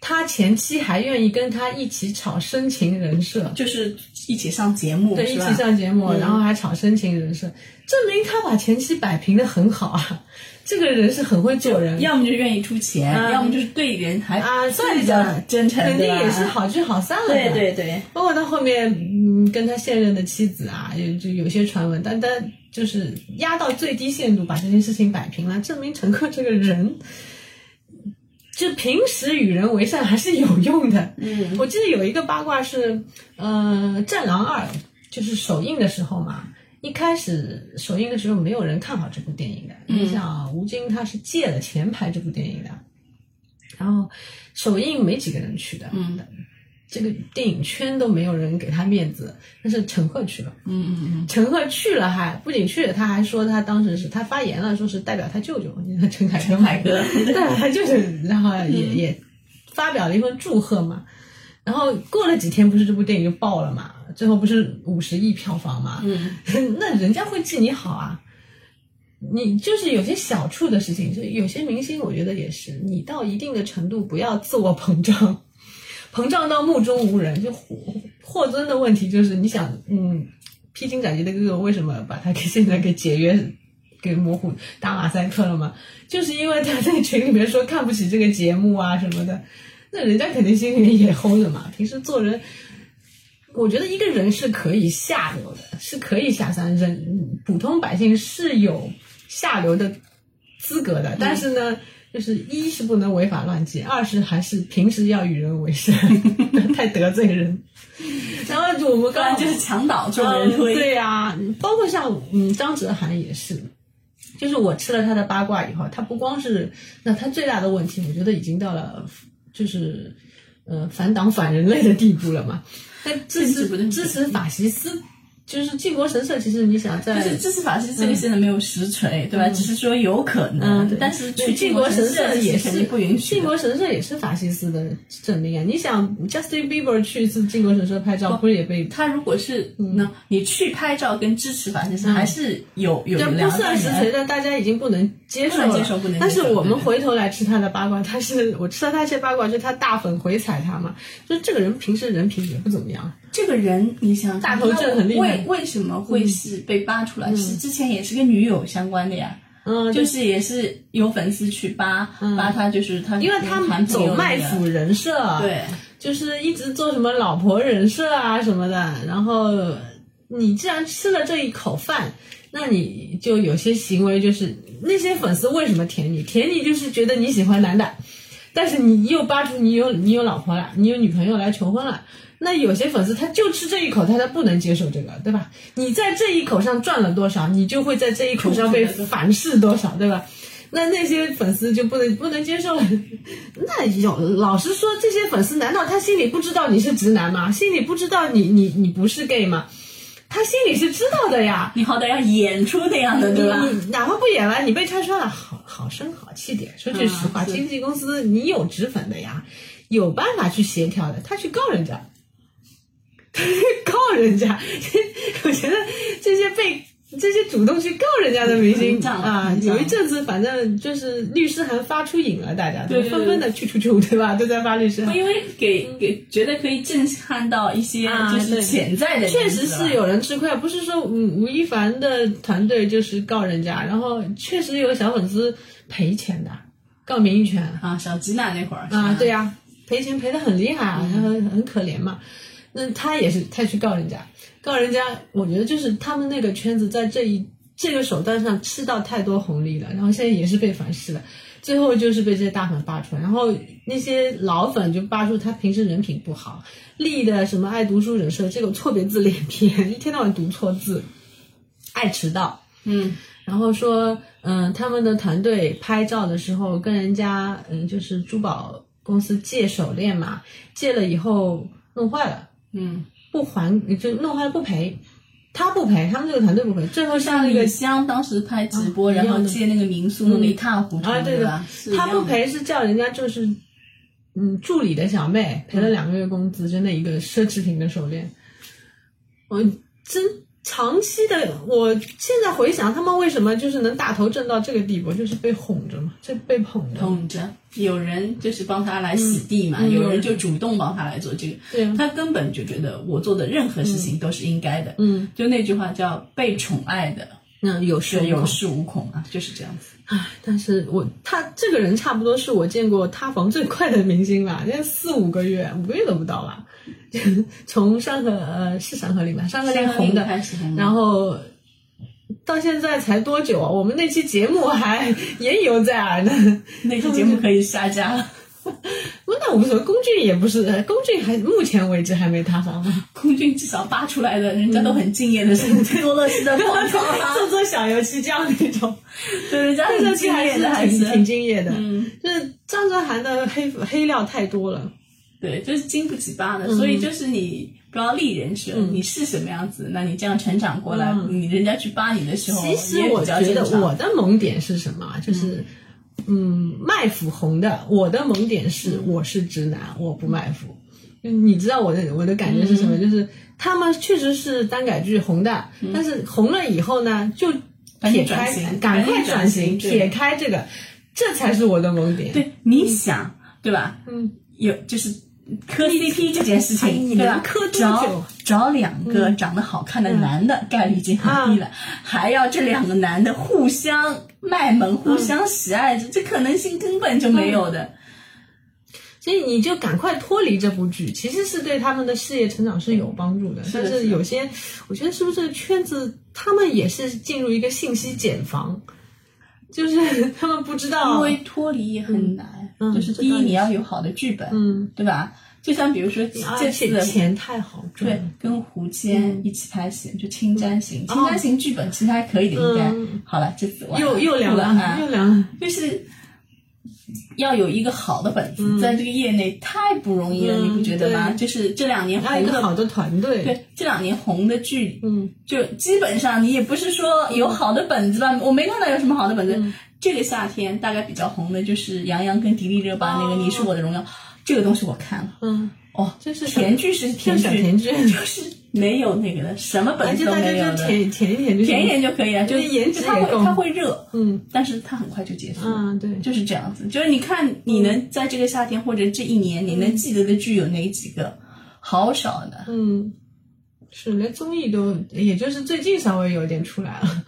他前妻还愿意跟他一起炒深情人设，就是一起上节目，对，一起上节目，然后还炒深情人设，证明他把前妻摆平的很好啊。这个人是很会做人，要么就愿意出钱，啊。要么就是对人还啊算比较真诚，肯定也是好聚好散了的。对对对，包括他后面，嗯，跟他现任的妻子啊，有就有些传闻，但但就是压到最低限度把这件事情摆平了，证明陈赫这个人，就平时与人为善还是有用的。嗯，我记得有一个八卦是，呃，《战狼二》就是首映的时候嘛，一开始首映的时候没有人看好这部电影的。你想，吴京他是借了钱拍这部电影的，然后首映没几个人去的。嗯这个电影圈都没有人给他面子，但是陈赫去了。嗯嗯嗯，陈赫去了还不仅去了，他还说他当时是他发言了，说是代表他舅舅陈凯歌，陈凯歌 代表他舅舅，然后也、也发表了一份祝贺嘛。然后过了几天，不是这部电影就爆了嘛？最后不是五十亿票房嘛？嗯，那人家会记你好啊。你就是有些小处的事情，就有些明星，我觉得也是，你到一定的程度不要自我膨胀，膨胀到目中无人。就霍霍尊的问题就是，你想，嗯，披荆斩棘的哥哥为什么把他给现在给解约，给模糊打马赛克了嘛？就是因为他在群里面说看不起这个节目啊什么的，那人家肯定心里面也齁的嘛。平时做人。我觉得一个人是可以下流的，是可以下三人，普通百姓是有下流的资格的，但是呢，就是一是不能违法乱纪，二是还是平时要与人为善，太得罪人。然后就我们刚刚就是墙倒众人嗯推。对呀、包括像嗯张哲瀚也是，就是我吃了他的八卦以后，他不光是那他最大的问题，我觉得已经到了就是呃反党反人类的地步了嘛。他支持支持法西斯，就是靖国神社。其实你想在就是支持法西这个现在没有实锤，对吧？只是说有可能，但是去靖国神神社也是不允许。靖国神社也是法西斯的证明啊！你想，Justin Bieber 去一次靖国神社拍照，不是也被他如果是那你去拍照跟支持法西斯嗯还是有有这不两算实锤但，大家已经不能接受了。接受不能接受但是我们回头来吃他的八卦，他是我吃了他一些八卦，就是他大粉回踩他嘛，就是这个人平时人品也不怎么样。这个人，你想想大头症很厉害为为什么会是被扒出来？是之前也是跟女友相关的呀，嗯，就是也是有粉丝去扒扒他，就是他因为他走卖那个腐人设，，对，就是一直做什么老婆人设啊什么的。然后你既然吃了这一口饭，那你就有些行为就是那些粉丝为什么舔你？舔你就是觉得你喜欢男的，但是你又扒出你有你有老婆了，你有女朋友来求婚了。那有些粉丝他就吃这一口，他他不能接受这个，对吧？你在这一口上赚了多少，你就会在这一口上被反噬多少，对吧？那那些粉丝就不能不能接受了。那有老实说，这些粉丝难道他心里不知道你是直男吗？心里不知道你你你不是 gay 吗？他心里是知道的呀。你好歹要演出那样的，对吧？你哪怕不演完，你被拆穿了，好好声好气点。说句实话，经纪公司你有脂粉的呀，有办法去协调的，他去告人家，告人家。我觉得这些被这些主动去告人家的明星啊，有一阵子反正就是律师函发出瘾了，大家都纷纷的去出出，对吧？都在发律师函。因为给给觉得可以震撼到一些啊就是潜在的人，确实是有人吃亏，不是说吴吴亦凡的团队就是告人家，然后确实有小粉丝赔钱的，告名誉权啊，小吉娜那会儿啊，对呀，呀、赔钱赔的很厉害啊，然后很可怜嘛。那他也是，他去告人家，告人家，我觉得就是他们那个圈子在这一这个手段上吃到太多红利了，然后现在也是被反噬了，最后就是被这些大粉扒出来，然后那些老粉就扒出他平时人品不好，立的什么爱读书人设，这个错别字连篇，一天到晚读错字，爱迟到，嗯，然后说，嗯，他们的团队拍照的时候跟人家，嗯，就是珠宝公司借手链嘛，借了以后弄坏了，嗯，不还就弄坏了不赔，他不赔，他们这个团队不赔，最后像那个香当时拍直播，然后借那个民宿弄得一塌糊涂，啊，对的。他，不赔是叫人家就是，嗯，助理的小妹赔了两个月工资，真的一个奢侈品的手链，我真长期的，我现在回想，他们为什么就是能大头挣到这个地步，就是被哄着嘛，这被捧着。捧着，有人就是帮他来洗地嘛，有人就主动帮他来做这个，对他根本就觉得我做的任何事情都是应该的，嗯，就那句话叫被宠爱的那有恃有恃无恐啊，就是这样子。唉，但是我他这个人差不多是我见过塌房最快的明星吧，那四五个月，五个月都不到吧，从山河呃是山河令吧，山河令红的，开始红的，然后到现在才多久啊？我们那期节目还 言犹在耳呢。那期节目可以下架 那无所谓，龚俊也不是，龚俊还目前为止还没塌房嘛，空军至少扒出来的，人家都很敬业的，是多乐视的广告啊，做做小油漆匠那种，对，人家很这敬还业的，还挺挺敬业的。嗯，就是张哲瀚的黑黑料太多了。对，就是经不起扒的，嗯所以就是你不要立人设，你是什么样子，那你这样成长过来，嗯你人家去扒你的时候，其实我觉得我的萌点是什么啊？就是，嗯，卖腐红的。我的萌点是我是直男，我不卖腐。就你知道我的我的感觉是什么？就是他们确实是耽改剧红的，但是红了以后呢，就撇开，赶快转型，撇开这个，这才是我的萌点。对，你想对吧？嗯，有就是磕 CP 这件事哎情，你对吧？能？磕多久？找找两个长得好看的男的，概率已经很低了，还要这两个男的互相卖萌、互相喜爱着，这可能性根本就没有的。所以你就赶快脱离这部剧，其实是对他们的事业成长是有帮助的。但是有些，我觉得是不是这个圈子，他们也是进入一个信息茧房，就是 他们不知道，因为脱离也很难，嗯就是第一你要有好的剧本，嗯，对吧？就像比如说这次的钱太好赚对，，跟胡坚一起拍戏，就《青簪行》，哦青簪行》剧本其实还可以的，应该嗯好了，这次完又又凉了，又凉了。就是要有一个好的本子，在这个业内太不容易了，嗯你不觉得吗？就是这两年红的，一个好的团队，对这两年红的剧，嗯，就基本上你也不是说有好的本子吧，我没看到有什么好的本子。嗯。这个夏天大概比较红的就是杨洋跟迪丽热巴那个《你是我的荣耀》，这个东西我看了，嗯，哦，就是甜剧是甜小剧，甜剧就是 没有那个的，什么本子都大家就没有的，舔舔一舔就行甜一点就可以了，就是颜值它会它会热，嗯但是它很快就结束。嗯，对，就是这样子，就是你看，你能在这个夏天或者这一年，你能记得的剧有哪几个？好少的。嗯，是连综艺都，也就是最近稍微有点出来了，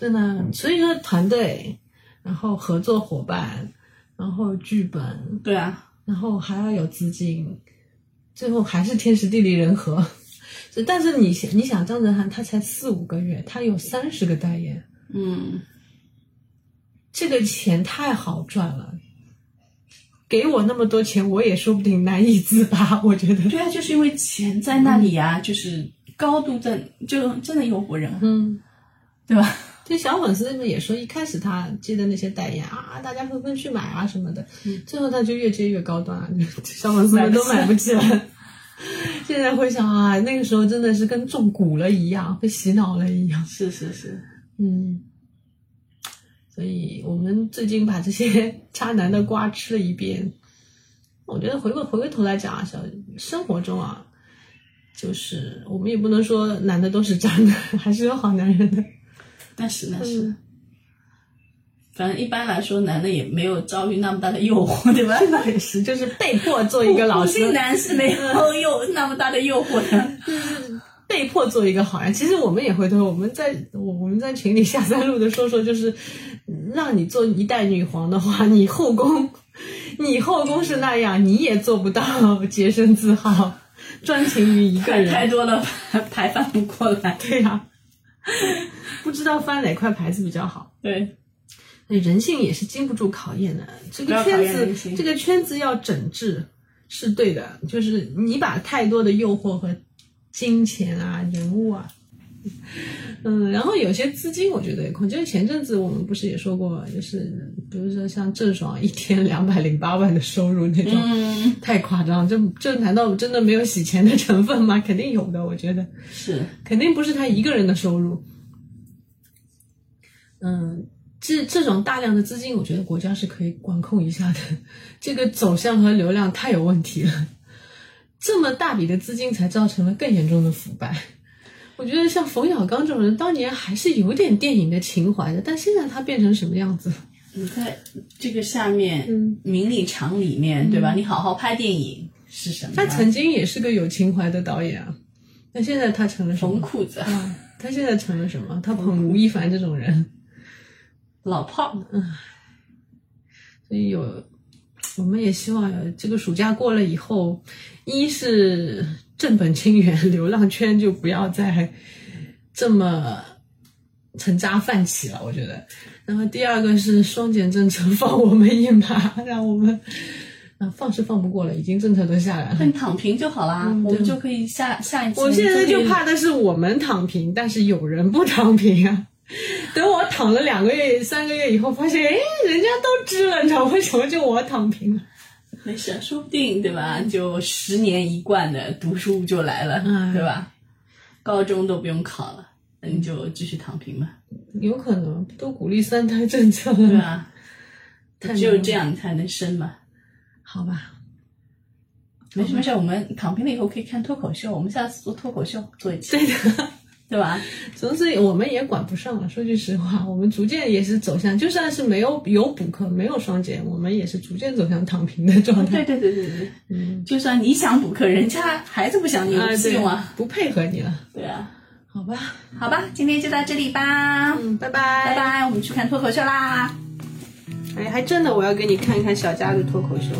真的。所以说团队，然后合作伙伴，然后剧本，对啊，然后还要有资金，最后还是天时地利人和。是但是你想，你想张哲瀚他才四五个月，他有三十个代言，嗯，这个钱太好赚了。给我那么多钱，我也说不定难以自拔。我觉得，对啊，就是因为钱在那里啊，就是高度在，就真的诱惑人，嗯，对吧？这小粉丝们也说，一开始他接的那些代言啊，大家纷纷去买啊什么的，最后他就越接越高端啊，小粉丝们都买不起了。现在回想啊，那个时候真的是跟中蛊了一样，被洗脑了一样。是是是，嗯，所以我们最近把这些 渣男的瓜吃了一遍。我觉得回过回过头来讲啊，小生活中啊，就是我们也不能说男的都是渣男，还是有好男人的。那是那是。嗯反正一般来说，男的也没有遭遇那么大的诱惑，对吧？那也是，就是被迫做一个老师普信，男是没有诱那么大的诱惑的。被迫做一个好人。其实我们也回头，我们在我我们在群里下三路的说说，就是嗯让你做一代女皇的话，你后宫，你后宫是那样，你也做不到洁身自好，专情于一个人太。多了，排翻不过来。对呀、不知道翻哪块牌子比较好。对，人性也是经不住考验的。这个圈子这个圈子要整治是对的，就是你把太多的诱惑和金钱啊、人物啊，嗯，然后有些资金，我觉得也空。就是前阵子我们不是也说过，就是比如说像郑爽一天两百零八万的收入那种，嗯，太夸张，这这难道真的没有洗钱的成分吗？肯定有的，我觉得。是，肯定不是他一个人的收入。嗯，这这种大量的资金，我觉得国家是可以管控一下的。这个走向和流量太有问题了，这么大笔的资金才造成了更严重的腐败。我觉得像冯小刚这种人，当年还是有点电影的情怀的，但现在他变成什么样子？你在这个下面，嗯名利场里面，对吧？你好好拍电影是什么？他曾经也是个有情怀的导演啊，那现在他成了什么？冯裤子，啊，他现在成了什么？他捧吴亦凡这种人，老炮。所以有，我们也希望这个暑假过了以后，一是正本清源，流浪圈就不要再这么成渣泛起了，我觉得。然后第二个是双减政策放我们一马，让我们啊放是放不过了，已经政策都下来了。你躺平就好啦，我们就可以下下一期。我现在就怕的是我们躺平，但是有人不躺平啊。等我躺了两个月、三个月以后，发现哎，人家都知了，你知道为什么就我躺平了？没事，说不定对吧？就十年一贯的读书就来了，嗯对吧？高中都不用考了，那你就继续躺平吧，有可能都鼓励三胎政策了，对吧？太 只有这样你才能生嘛。好吧？没事没事，我们躺平了以后可以看脱口秀，我们下次做脱口秀做一期，对的，对吧？总之我们也管不上了。说句实话，我们逐渐也是走向，就算是没有有补课、没有双减，我们也是逐渐走向躺平的状态。对对对对对，嗯，就算你想补课，人家孩子不想，你有屁用啊？，不配合你了，对啊，好吧？好吧，今天就到这里吧，嗯，拜拜，拜。拜，我们去看脱口秀啦。哎，还真的，我要给你看一看小佳的脱口秀。